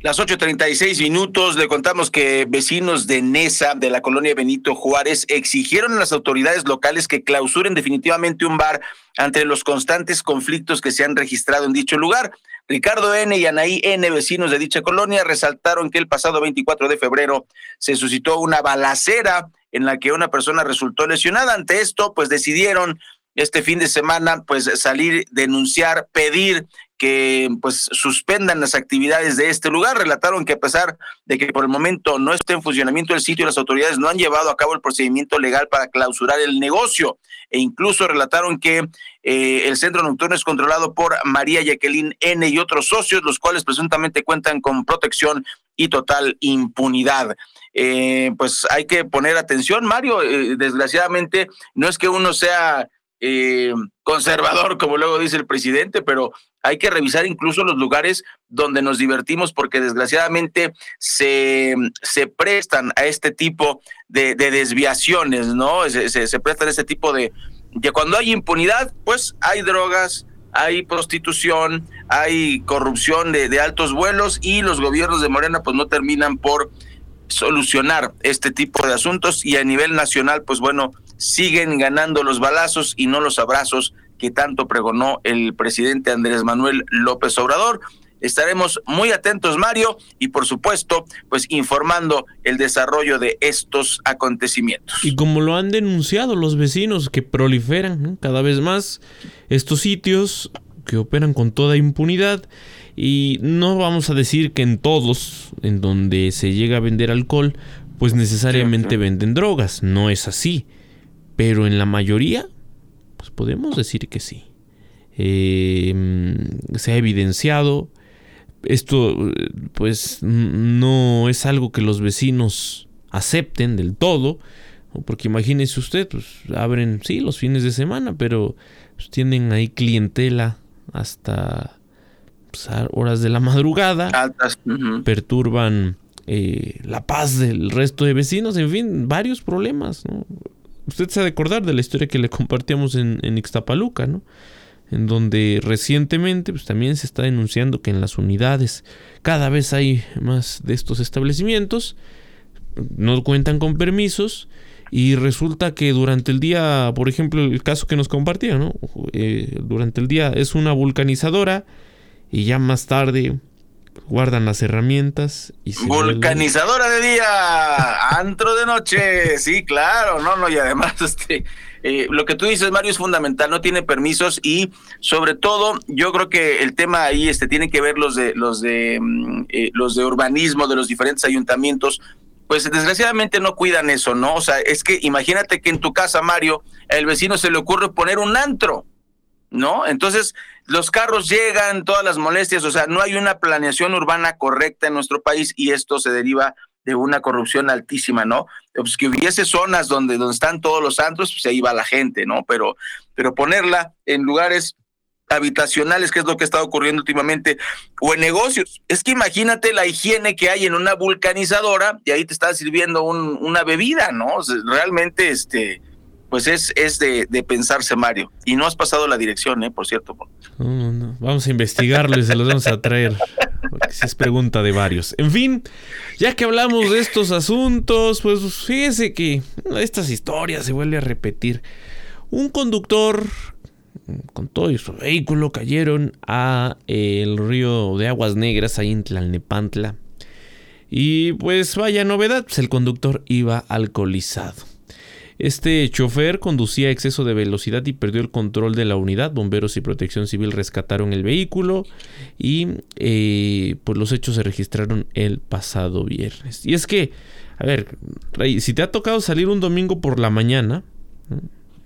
Las 8.36 minutos le contamos que vecinos de Nesa, de la colonia Benito Juárez, exigieron a las autoridades locales que clausuren definitivamente un bar ante los constantes conflictos que se han registrado en dicho lugar. Ricardo N. y Anaí N., vecinos de dicha colonia, resaltaron que el pasado 24 de febrero se suscitó una balacera en la que una persona resultó lesionada. Ante esto, pues decidieron este fin de semana pues salir, denunciar, pedir que pues suspendan las actividades de este lugar. Relataron que a pesar de que por el momento no esté en funcionamiento el sitio, las autoridades no han llevado a cabo el procedimiento legal para clausurar el negocio e incluso relataron que eh, el centro nocturno es controlado por María Jacqueline N y otros socios, los cuales presuntamente cuentan con protección y total impunidad. Eh, pues hay que poner atención, Mario. Eh, desgraciadamente, no es que uno sea eh, conservador, como luego dice el presidente, pero hay que revisar incluso los lugares donde nos divertimos porque desgraciadamente se, se prestan a este tipo de, desviaciones, ¿no? Se, prestan a este tipo de, de cuando hay impunidad, pues hay drogas, hay prostitución, hay corrupción de, de, altos vuelos y los gobiernos de Morena pues no terminan por solucionar este tipo de asuntos y a nivel nacional pues bueno siguen ganando los balazos y no los abrazos que tanto pregonó el presidente Andrés Manuel López Obrador. Estaremos muy atentos, Mario, y por supuesto, pues informando el desarrollo de estos acontecimientos. Y como lo han denunciado los vecinos que proliferan cada vez más estos sitios que operan con toda impunidad y no vamos a decir que en todos en donde se llega a vender alcohol pues necesariamente venden drogas, no es así. Pero en la mayoría, pues podemos decir que sí. Eh, se ha evidenciado. Esto, pues, no es algo que los vecinos acepten del todo. Porque imagínese usted, pues abren, sí, los fines de semana, pero pues, tienen ahí clientela hasta pues, horas de la madrugada. Perturban eh, la paz del resto de vecinos, en fin, varios problemas. ¿no? Usted se ha de acordar de la historia que le compartíamos en, en Ixtapaluca, ¿no? En donde recientemente pues, también se está denunciando que en las unidades cada vez hay más de estos establecimientos, no cuentan con permisos y resulta que durante el día, por ejemplo, el caso que nos compartía, ¿no? Eh, durante el día es una vulcanizadora y ya más tarde guardan las herramientas y vulcanizadora de día, antro de noche, sí, claro, no, no, y además este eh, lo que tú dices, Mario, es fundamental, no tiene permisos y sobre todo yo creo que el tema ahí este tiene que ver los de los de mm, eh, los de urbanismo de los diferentes ayuntamientos, pues desgraciadamente no cuidan eso, ¿no? O sea, es que imagínate que en tu casa, Mario, el vecino se le ocurre poner un antro. ¿no? Entonces, los carros llegan, todas las molestias, o sea, no hay una planeación urbana correcta en nuestro país y esto se deriva de una corrupción altísima, ¿no? Pues que hubiese zonas donde, donde están todos los antros, pues ahí va la gente, ¿no? Pero, pero ponerla en lugares habitacionales, que es lo que está ocurriendo últimamente, o en negocios. Es que imagínate la higiene que hay en una vulcanizadora y ahí te está sirviendo un, una bebida, ¿no? realmente, este, pues es, es de, pensarse, Mario. Y no has pasado la dirección, ¿eh? Por cierto. No, no, Vamos a investigarlo y se los vamos a traer. Porque es pregunta de varios. En fin, ya que hablamos de estos asuntos, pues fíjese que estas historias se vuelve a repetir. Un conductor con todo su vehículo cayeron a el río de Aguas Negras ahí en Tlalnepantla. Y pues vaya novedad, pues el conductor iba alcoholizado. Este chofer conducía a exceso de velocidad y perdió el control de la unidad. Bomberos y protección civil rescataron el vehículo y eh, pues los hechos se registraron el pasado viernes. Y es que, a ver, si te ha tocado salir un domingo por la mañana,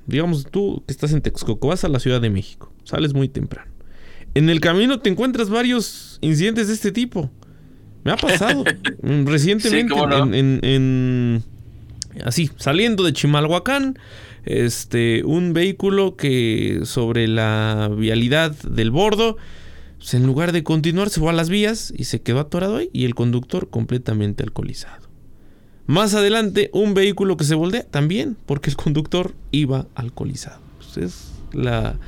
digamos tú que estás en Texcoco, vas a la Ciudad de México, sales muy temprano. En el camino te encuentras varios incidentes de este tipo. Me ha pasado recientemente en, así, saliendo de Chimalhuacán, este, un vehículo que sobre la vialidad del bordo, pues en lugar de continuar se fue a las vías y se quedó atorado ahí y el conductor completamente alcoholizado. Más adelante, un vehículo que se voltea también, porque el conductor iba alcoholizado. Pues es la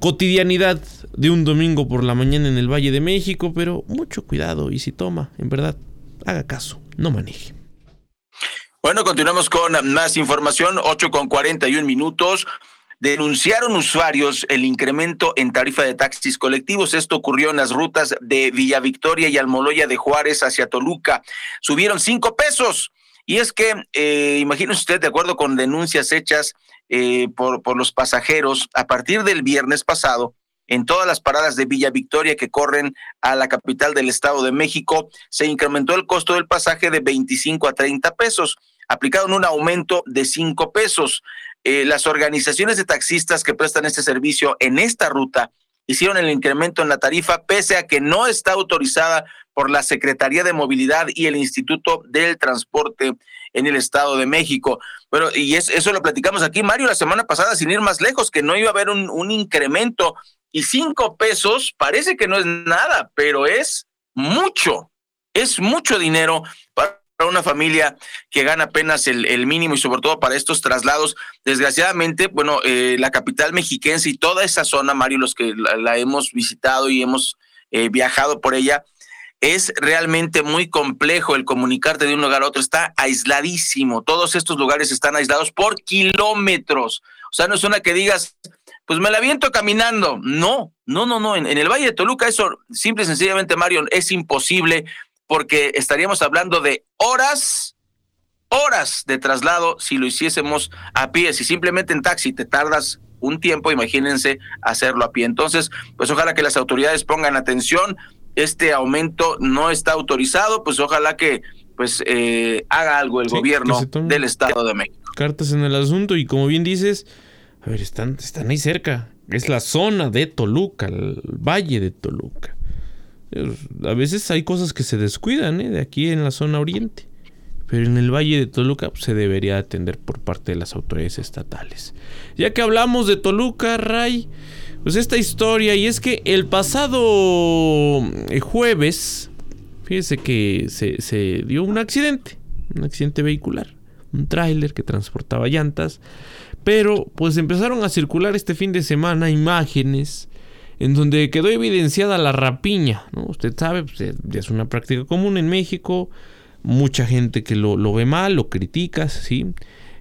cotidianidad de un domingo por la mañana en el Valle de México, pero mucho cuidado y si toma, en verdad, haga caso, no maneje. Bueno, continuamos con más información, 8 con 41 minutos. Denunciaron usuarios el incremento en tarifa de taxis colectivos. Esto ocurrió en las rutas de Villa Victoria y Almoloya de Juárez hacia Toluca. Subieron cinco pesos. Y es que, eh, imagínese usted, de acuerdo con denuncias hechas eh, por, por los pasajeros, a partir del viernes pasado, en todas las paradas de Villa Victoria que corren a la capital del Estado de México, se incrementó el costo del pasaje de 25 a 30 pesos, aplicaron un aumento de 5 pesos. Eh, las organizaciones de taxistas que prestan este servicio en esta ruta hicieron el incremento en la tarifa pese a que no está autorizada por la Secretaría de Movilidad y el Instituto del Transporte en el Estado de México. Bueno, y eso lo platicamos aquí, Mario, la semana pasada, sin ir más lejos, que no iba a haber un, un incremento. Y cinco pesos parece que no es nada, pero es mucho, es mucho dinero para una familia que gana apenas el, mínimo y sobre todo para estos traslados. Desgraciadamente, bueno, eh, la capital mexiquense y toda esa zona, Mario, los que la, hemos visitado y hemos eh, viajado por ella, es realmente muy complejo el comunicarte de un lugar a otro. Está aisladísimo. Todos estos lugares están aislados por kilómetros. O sea, no es una que digas, pues me la viento caminando. No, no, no, no. En, en, el Valle de Toluca eso simple y sencillamente, Mario, es imposible porque estaríamos hablando de horas, horas de traslado si lo hiciésemos a pie. Si simplemente en taxi te tardas un tiempo, imagínense hacerlo a pie. Entonces, pues ojalá que las autoridades pongan atención. Este aumento no está autorizado, pues ojalá que pues eh, haga algo el gobierno del Estado de México. Cartas en el asunto y como bien dices, a ver, están, están ahí cerca. Es la zona de Toluca, el valle de Toluca. A veces hay cosas que se descuidan ¿eh? de aquí en la zona oriente, pero en el Valle de Toluca pues, se debería atender por parte de las autoridades estatales. Ya que hablamos de Toluca, Ray, pues esta historia, y es que el pasado eh, jueves, fíjese que se dio un accidente, un accidente vehicular, un tráiler que transportaba llantas, pero pues empezaron a circular este fin de semana imágenes en donde quedó evidenciada la rapiña. ¿no? Usted sabe, pues, es una práctica común en México, mucha gente que lo, ve mal, lo critica, ¿sí?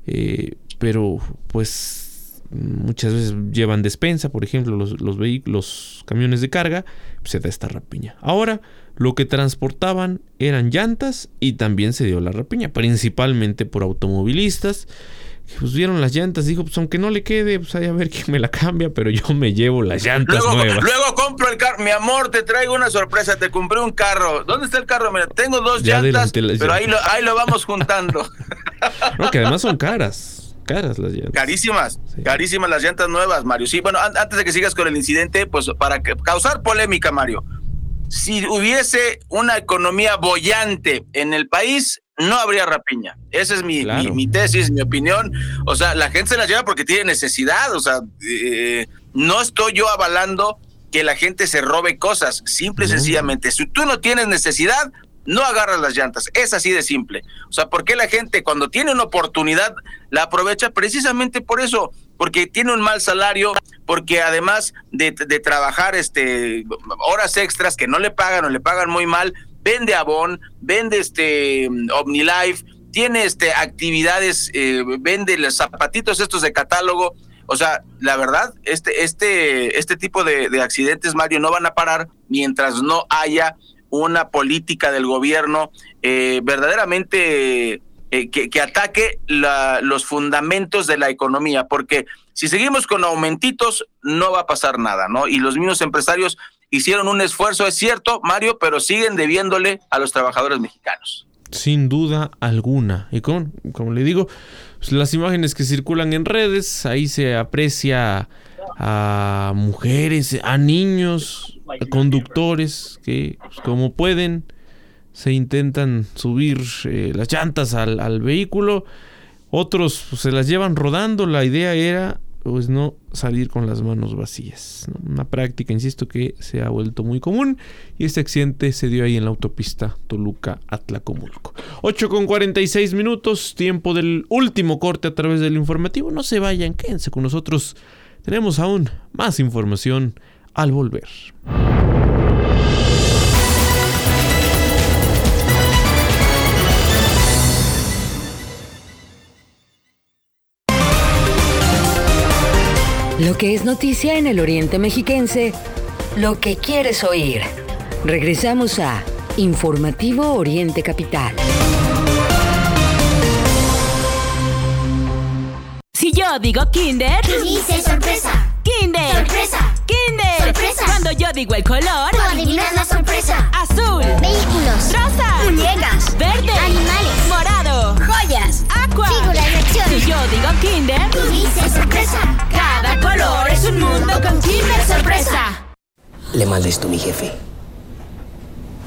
Eh, pero pues muchas veces llevan despensa, por ejemplo, los, los vehículos, camiones de carga, pues, se da esta rapiña. Ahora, lo que transportaban eran llantas y también se dio la rapiña, principalmente por automovilistas pues vieron las llantas, dijo, pues aunque no le quede, pues hay a ver quién me la cambia, pero yo me llevo las llantas luego, nuevas. Luego compro el carro, mi amor, te traigo una sorpresa, te compré un carro. ¿Dónde está el carro? Mira, tengo dos llantas, pero ahí lo, ahí lo vamos juntando. no, que además son caras, caras las llantas. Carísimas, carísimas las llantas nuevas, Mario. Sí, bueno, antes de que sigas con el incidente, pues para causar polémica, Mario. Si hubiese una economía bollante en el país, no habría rapiña. Esa es mi, mi, tesis, mi opinión. O sea, la gente se la lleva porque tiene necesidad. O sea, eh, no estoy yo avalando que la gente se robe cosas. Simple y sencillamente, si tú no tienes necesidad, no agarras las llantas. Es así de simple. O sea, ¿por qué la gente cuando tiene una oportunidad la aprovecha? Precisamente por eso, porque tiene un mal salario, porque además de, de trabajar este, horas extras que no le pagan o le pagan muy mal, vende Avon, vende este OmniLife, tiene este actividades, eh, vende los zapatitos estos de catálogo. O sea, la verdad, este, este, este tipo de, accidentes, Mario, no van a parar mientras no haya una política del gobierno eh, verdaderamente eh, que, que, ataque los fundamentos de la economía, porque si seguimos con aumentitos, no va a pasar nada, ¿no? Y los mismos empresarios hicieron un esfuerzo, es cierto, Mario, pero siguen debiéndole a los trabajadores mexicanos. Sin duda alguna. Y como, como le digo, pues, las imágenes que circulan en redes, ahí se aprecia a mujeres, a niños, a conductores que pues, como pueden se intentan subir eh, las llantas al, al vehículo. Otros pues, se las llevan rodando. La idea era pues no salir con las manos vacías. Una práctica, insisto, que se ha vuelto muy común y este accidente se dio ahí en la autopista Toluca-Atlacomulco. 8 con 46 minutos, tiempo del último corte a través del informativo. No se vayan, quédense con nosotros. Tenemos aún más información al volver. Lo que es noticia en el Oriente Mexiquense, lo que quieres oír. Regresamos a Informativo Oriente Capital. Si yo digo Kinder, dice sorpresa. Kinder. Sorpresa. Kinder. Sorpresa. Cuando yo digo el color, tú adivinas la sorpresa. Azul. Vehículos. Rosa. Muñecas. Verde. Animales. Morado. Joyas. Aqua. Figuras de acción. Si yo digo Kinder, tú dices sorpresa. Cada color es un mundo con Kinder Sorpresa. Le mando esto a mi jefe.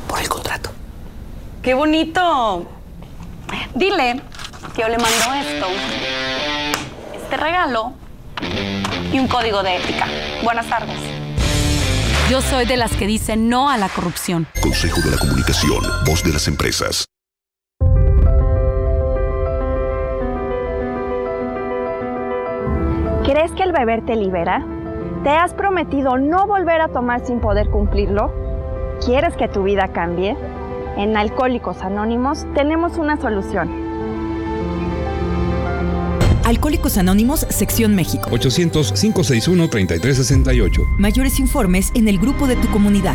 Por el contrato. Qué bonito. Dile que yo le mando esto. Este regalo y un código de ética. Buenas tardes. Yo soy de las que dicen no a la corrupción. Consejo de la Comunicación, voz de las empresas. ¿Crees que el beber te libera? ¿Te has prometido no volver a tomar sin poder cumplirlo? ¿Quieres que tu vida cambie? En Alcohólicos Anónimos tenemos una solución. Alcohólicos Anónimos, Sección México. 800-561-3368. Mayores informes en el grupo de tu comunidad.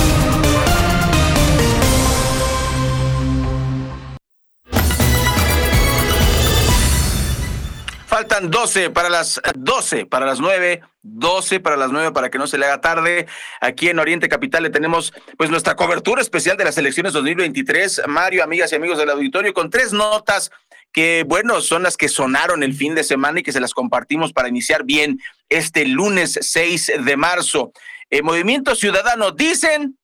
Faltan 12 para las 12, para las 9, 12 para las 9 para que no se le haga tarde. Aquí en Oriente Capital le tenemos pues nuestra cobertura especial de las elecciones 2023. Mario, amigas y amigos del auditorio, con tres notas que, bueno, son las que sonaron el fin de semana y que se las compartimos para iniciar bien este lunes 6 de marzo. El Movimiento Ciudadano dicen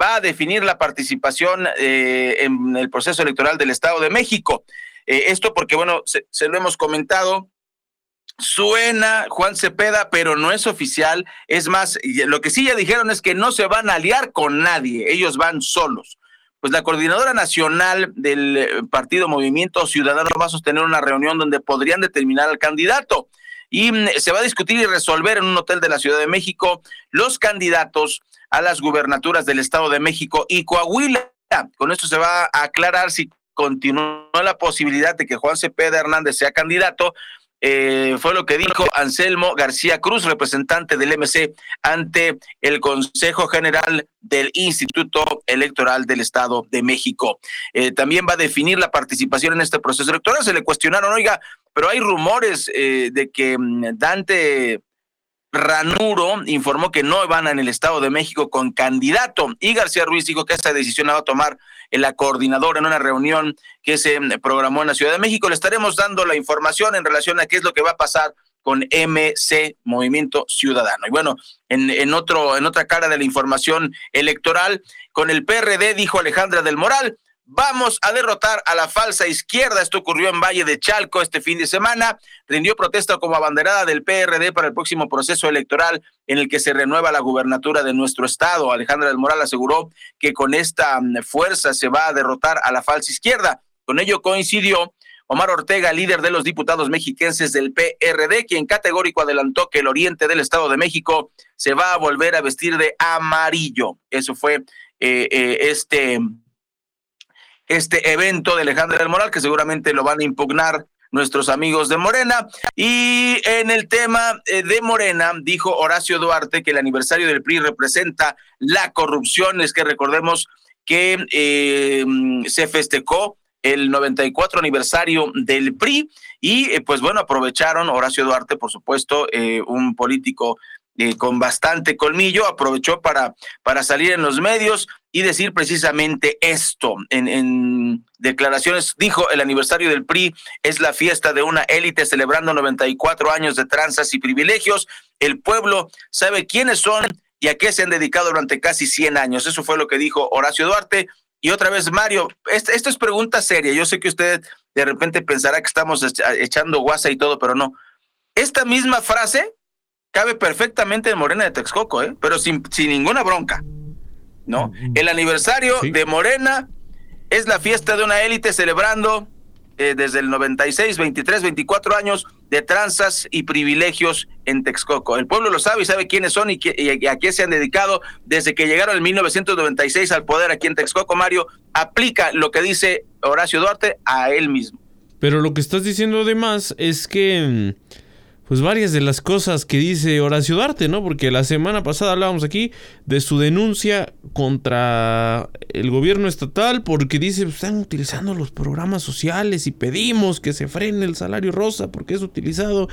va a definir la participación eh, en el proceso electoral del Estado de México. Eh, esto porque, bueno, se, lo hemos comentado, Suena Juan Cepeda, pero no es oficial. Es más, lo que sí ya dijeron es que no se van a aliar con nadie, ellos van solos. Pues la coordinadora nacional del eh, partido Movimiento Ciudadano va a sostener una reunión donde podrían determinar al candidato y mm, se va a discutir y resolver en un hotel de la Ciudad de México los candidatos a las gubernaturas del Estado de México y Coahuila. Con esto se va a aclarar si continuó la posibilidad de que Juan Cepeda Hernández sea candidato. Eh, fue lo que dijo Anselmo García Cruz, representante del MC, ante el Consejo General del Instituto Electoral del Estado de México. Eh, también va a definir la participación en este proceso electoral. Se le cuestionaron, oiga, pero hay rumores eh, de que mm, Dante Ranuro informó que no van en el Estado de México con candidato y García Ruiz dijo que esta decisión la va a tomar la coordinadora en una reunión que se programó en la Ciudad de México. Le estaremos dando la información en relación a qué es lo que va a pasar con MC Movimiento Ciudadano. Y bueno, en, en, otro, en otra cara de la información electoral, con el PRD, dijo Alejandra del Moral, Vamos a derrotar a la falsa izquierda. Esto ocurrió en Valle de Chalco este fin de semana. Rindió protesta como abanderada del PRD para el próximo proceso electoral en el que se renueva la gubernatura de nuestro estado. Alejandra del Moral aseguró que con esta mm, fuerza se va a derrotar a la falsa izquierda. Con ello coincidió Omar Ortega, líder de los diputados mexiquenses del PRD, quien categórico adelantó que el oriente del Estado de México se va a volver a vestir de amarillo. Eso fue eh, eh, este este evento de Alejandra del Moral, que seguramente lo van a impugnar nuestros amigos de Morena. Y en el tema eh, de Morena, dijo Horacio Duarte que el aniversario del PRI representa la corrupción. Es que recordemos que eh, se festejó el 94 aniversario del PRI y eh, pues bueno, aprovecharon Horacio Duarte, por supuesto, un político con bastante colmillo, aprovechó para, para salir en los medios y decir precisamente esto. En, declaraciones dijo, el aniversario del PRI es la fiesta de una élite celebrando 94 años de tranzas y privilegios. El pueblo sabe quiénes son y a qué se han dedicado durante casi 100 años. Eso fue lo que dijo Horacio Duarte. Y otra vez, Mario, esto, esto es pregunta seria. Yo sé que usted de repente pensará que estamos echando guasa y todo, pero no. Esta misma frase cabe perfectamente en Morena de Texcoco, ¿eh? pero sin, sin ninguna bronca. ¿No? El aniversario de Morena es la fiesta de una élite celebrando eh, desde el 96, 23, 24 años de tranzas y privilegios en Texcoco. El pueblo lo sabe y sabe quiénes son y, y, a qué se han dedicado desde que llegaron en 1996 al poder aquí en Texcoco. Mario aplica lo que dice Horacio Duarte a él mismo. Pero lo que estás diciendo además es que mm, pues varias de las cosas que dice Horacio Duarte, ¿no? Porque la semana pasada hablábamos aquí de su denuncia contra el gobierno estatal porque dice, pues, están utilizando los programas sociales y pedimos que se frene el salario rosa porque es utilizado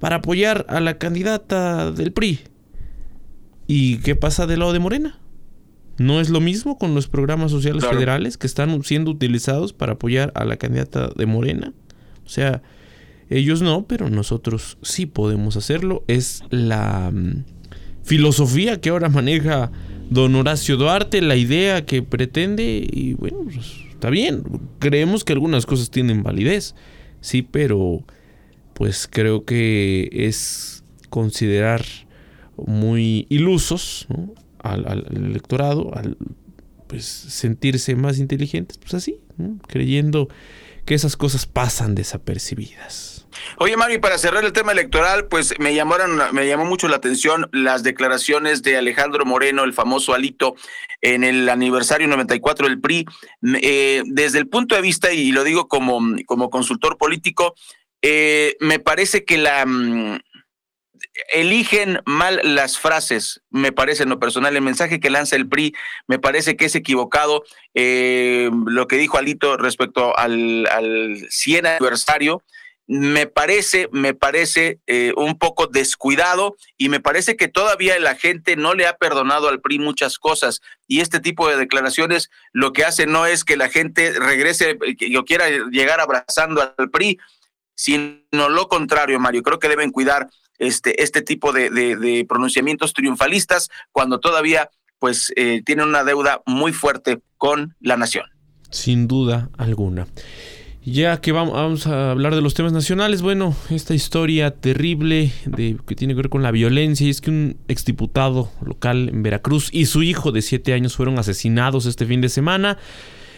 para apoyar a la candidata del PRI. ¿Y qué pasa del lado de Morena? ¿No es lo mismo con los programas sociales federales que están siendo utilizados para apoyar a la candidata de Morena? O sea, ellos no, pero nosotros sí podemos hacerlo. Es la mm, filosofía que ahora maneja don Horacio Duarte, la idea que pretende y bueno, pues, está bien. Creemos que algunas cosas tienen validez, sí, pero pues creo que es considerar muy ilusos al, electorado, al pues sentirse más inteligentes, pues así, creyendo que esas cosas pasan desapercibidas. Oye, Mario, para cerrar el tema electoral, pues me llamaron, me llamó mucho la atención las declaraciones de Alejandro Moreno, el famoso Alito, en el aniversario 94 del PRI. Eh, desde el punto de vista, y lo digo como, como consultor político, eh, me parece que la mm, eligen mal las frases, me parece en lo personal. El mensaje que lanza el PRI me parece que es equivocado. Eh, lo que dijo Alito respecto al, al 100 aniversario me parece, me parece eh, un poco descuidado y me parece que todavía la gente no le ha perdonado al PRI muchas cosas y este tipo de declaraciones lo que hace no es que la gente regrese o quiera llegar abrazando al PRI, sino lo contrario, Mario. Creo que deben cuidar este, este tipo de, pronunciamientos triunfalistas cuando todavía pues eh, tienen una deuda muy fuerte con la nación. Sin duda alguna. Ya que vamos a hablar de los temas nacionales, bueno, esta historia terrible de, que tiene que ver con la violencia, y es que un exdiputado local en Veracruz y su hijo de 7 años fueron asesinados este fin de semana.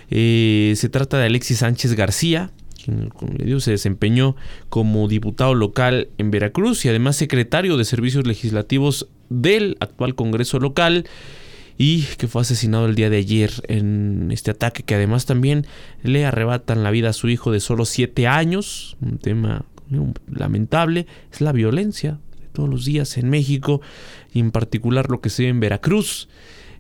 Eh, se trata de Alexis Sánchez García, quien, como le se desempeñó como diputado local en Veracruz y además secretario de Servicios Legislativos del actual Congreso local y que fue asesinado el día de ayer en este ataque que además también le arrebatan la vida a su hijo de solo 7 años, un tema lamentable, es la violencia de todos los días en México y en particular lo que se ve en Veracruz.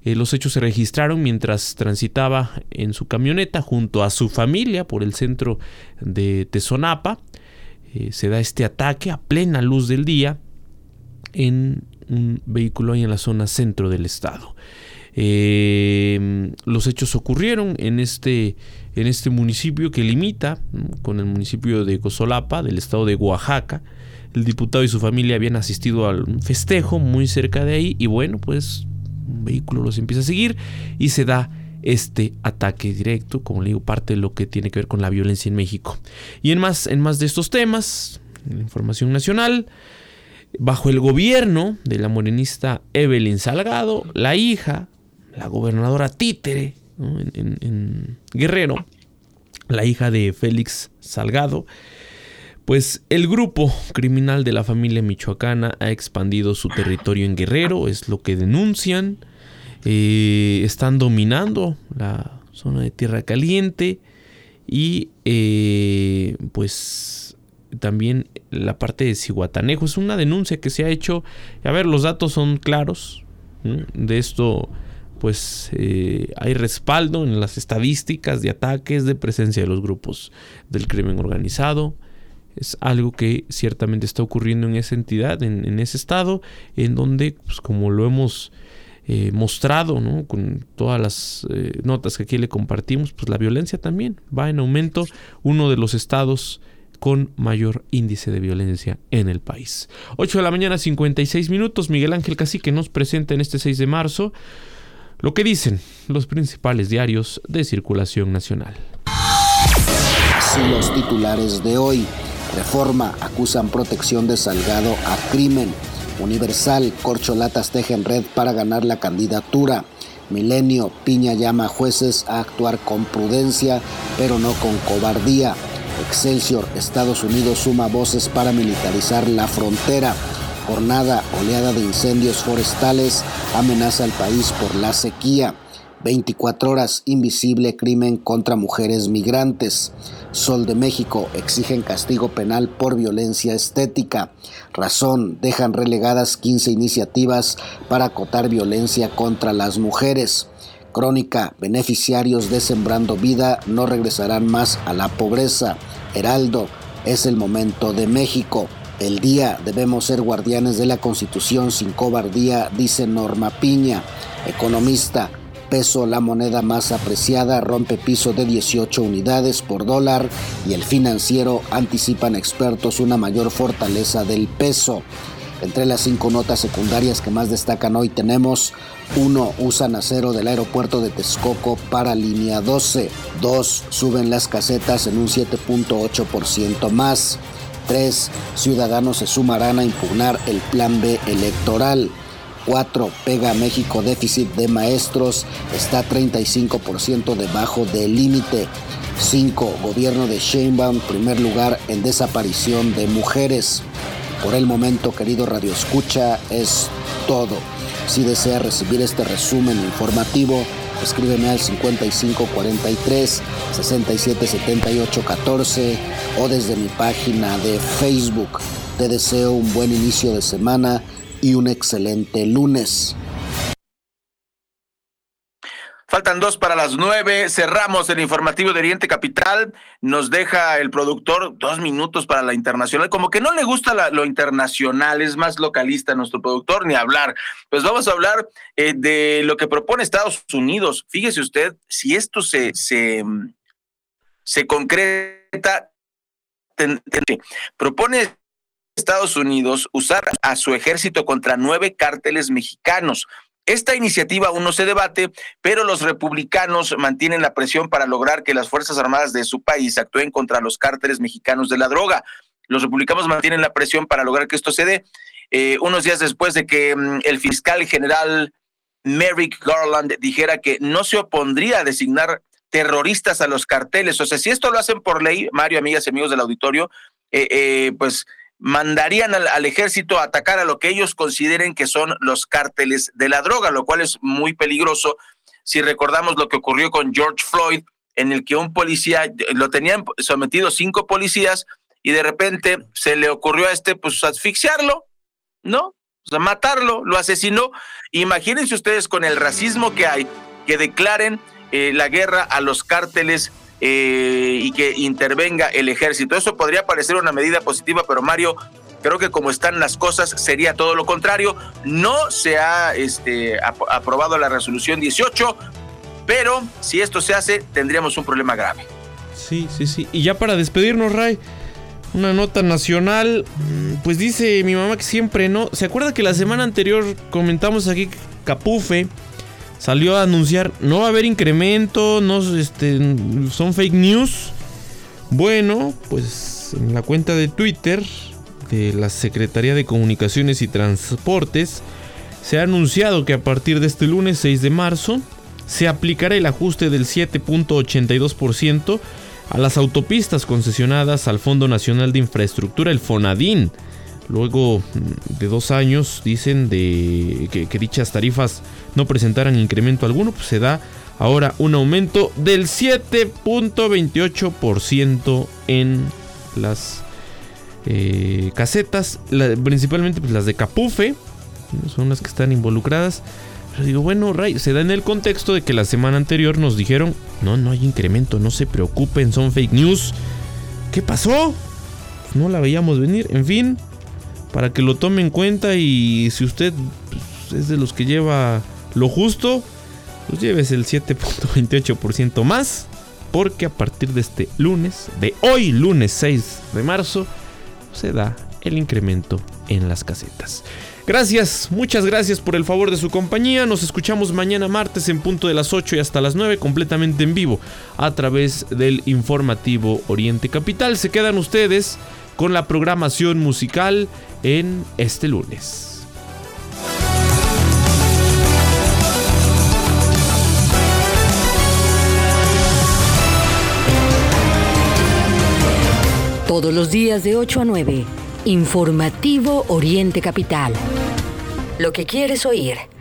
Eh, los hechos se registraron mientras transitaba en su camioneta junto a su familia por el centro de Tezonapa. Eh, se da este ataque a plena luz del día en un vehículo ahí en la zona centro del estado. Eh, los hechos ocurrieron en este, en este municipio que limita con el municipio de Gozolapa, del estado de Oaxaca. El diputado y su familia habían asistido al festejo muy cerca de ahí y bueno, pues un vehículo los empieza a seguir y se da este ataque directo, como le digo, parte de lo que tiene que ver con la violencia en México. Y en más, en más de estos temas, en la información nacional, bajo el gobierno de la morenista Evelyn Salgado, la hija, la gobernadora títere en, en Guerrero, la hija de Félix Salgado, pues el grupo criminal de la familia michoacana ha expandido su territorio en Guerrero, es lo que denuncian. Eh, están dominando la zona de Tierra Caliente y eh, pues también la parte de Cihuatanejo. Es una denuncia que se ha hecho. A ver, los datos son claros. De esto pues eh, hay respaldo en las estadísticas de ataques, de presencia de los grupos del crimen organizado. Es algo que ciertamente está ocurriendo en esa entidad, en, ese estado, en donde, pues, como lo hemos eh, mostrado ¿no? con todas las eh, notas que aquí le compartimos, pues la violencia también va en aumento, uno de los estados con mayor índice de violencia en el país. 8 de la mañana 56 minutos, Miguel Ángel Cacique nos presenta en este 6 de marzo lo que dicen los principales diarios de circulación nacional. Así los titulares de hoy. Reforma acusan protección de Salgado a crimen. Universal, corcholatas tejen red para ganar la candidatura. Milenio, Piña llama a jueces a actuar con prudencia, pero no con cobardía. Excelsior, Estados Unidos suma voces para militarizar la frontera. Jornada, oleada de incendios forestales, amenaza al país por la sequía. 24 horas, invisible crimen contra mujeres migrantes. Sol de México exigen castigo penal por violencia estética. Razón, dejan relegadas 15 iniciativas para acotar violencia contra las mujeres. Crónica, beneficiarios de Sembrando Vida no regresarán más a la pobreza. Heraldo, es el momento de México. El día debemos ser guardianes de la Constitución sin cobardía, dice Norma Piña. Economista, peso, la moneda más apreciada, rompe piso de 18 unidades por dólar y el financiero anticipan expertos una mayor fortaleza del peso. Entre las cinco notas secundarias que más destacan hoy tenemos 1. Usan acero del aeropuerto de Texcoco para línea 12. 2. Suben las casetas en un 7.8% más. 3. Ciudadanos se sumarán a impugnar el plan B electoral. 4. Pega México déficit de maestros, está 35% debajo del límite. 5. Gobierno de Sheinbaum, primer lugar en desaparición de mujeres. Por el momento, querido Radio Escucha, es todo. Si desea recibir este resumen informativo, escríbeme al 5543 677814 o desde mi página de Facebook. Te deseo un buen inicio de semana y un excelente lunes. Faltan dos para las nueve. Cerramos el informativo de Oriente Capital. Nos deja el productor dos minutos para la internacional. Como que no le gusta lo internacional, es más localista nuestro productor, ni hablar. Pues vamos a hablar eh, de lo que propone Estados Unidos. Fíjese usted, si esto se, se, se concreta, propone Estados Unidos usar a su ejército contra nueve cárteles mexicanos. Esta iniciativa aún no se debate, pero los republicanos mantienen la presión para lograr que las Fuerzas Armadas de su país actúen contra los cárteles mexicanos de la droga. Los republicanos mantienen la presión para lograr que esto se dé. Eh, unos días después de que mm, el fiscal general Merrick Garland dijera que no se opondría a designar terroristas a los carteles. O sea, si esto lo hacen por ley, Mario, amigas y amigos del auditorio, eh, eh, pues mandarían al, ejército a atacar a lo que ellos consideren que son los cárteles de la droga, lo cual es muy peligroso si recordamos lo que ocurrió con George Floyd, en el que un policía, lo tenían sometido cinco policías y de repente se le ocurrió a este pues asfixiarlo, ¿no? O sea, matarlo, lo asesinó. Imagínense ustedes con el racismo que hay, que declaren eh, la guerra a los cárteles eh, y que intervenga el ejército. Eso podría parecer una medida positiva, pero Mario, Creo que como están las cosas sería todo lo contrario. No se ha este, aprobado la resolución 18, pero si esto se hace tendríamos un problema grave. Sí, sí, sí. Y ya para despedirnos, Ray, una nota nacional, mm, pues dice mi mamá que siempre no. ¿Se acuerda que la semana anterior comentamos aquí Capufe salió a anunciar no va a haber incremento, no este, son fake news? Bueno, pues en la cuenta de Twitter de la Secretaría de Comunicaciones y Transportes se ha anunciado que a partir de este lunes 6 de marzo se aplicará el ajuste del 7.82% a las autopistas concesionadas al Fondo Nacional de Infraestructura, el FONADIN. Luego mm, de dos años, dicen de que, dichas tarifas no presentaran incremento alguno, pues se da ahora un aumento del 7.28% en las eh, casetas, principalmente pues, las de Capufe, son las que están involucradas. Pero digo, bueno, Ray, se da en el contexto de que la semana anterior nos dijeron, no, no hay incremento, no se preocupen, son fake news. ¿Qué pasó? No la veíamos venir, en fin, para que lo tome en cuenta y si usted pues, es de los que lleva lo justo, pues lleves el 7.28% más, porque a partir de este lunes, de hoy, lunes 6 de marzo, se da el incremento en las casetas. Gracias, muchas gracias por el favor de su compañía. Nos escuchamos mañana martes en punto de las 8 y hasta las 9 completamente en vivo a través del informativo Oriente Capital. Se quedan ustedes con la programación musical en este lunes. Todos los días de 8 a 9. Informativo Oriente Capital. Lo que quieres oír.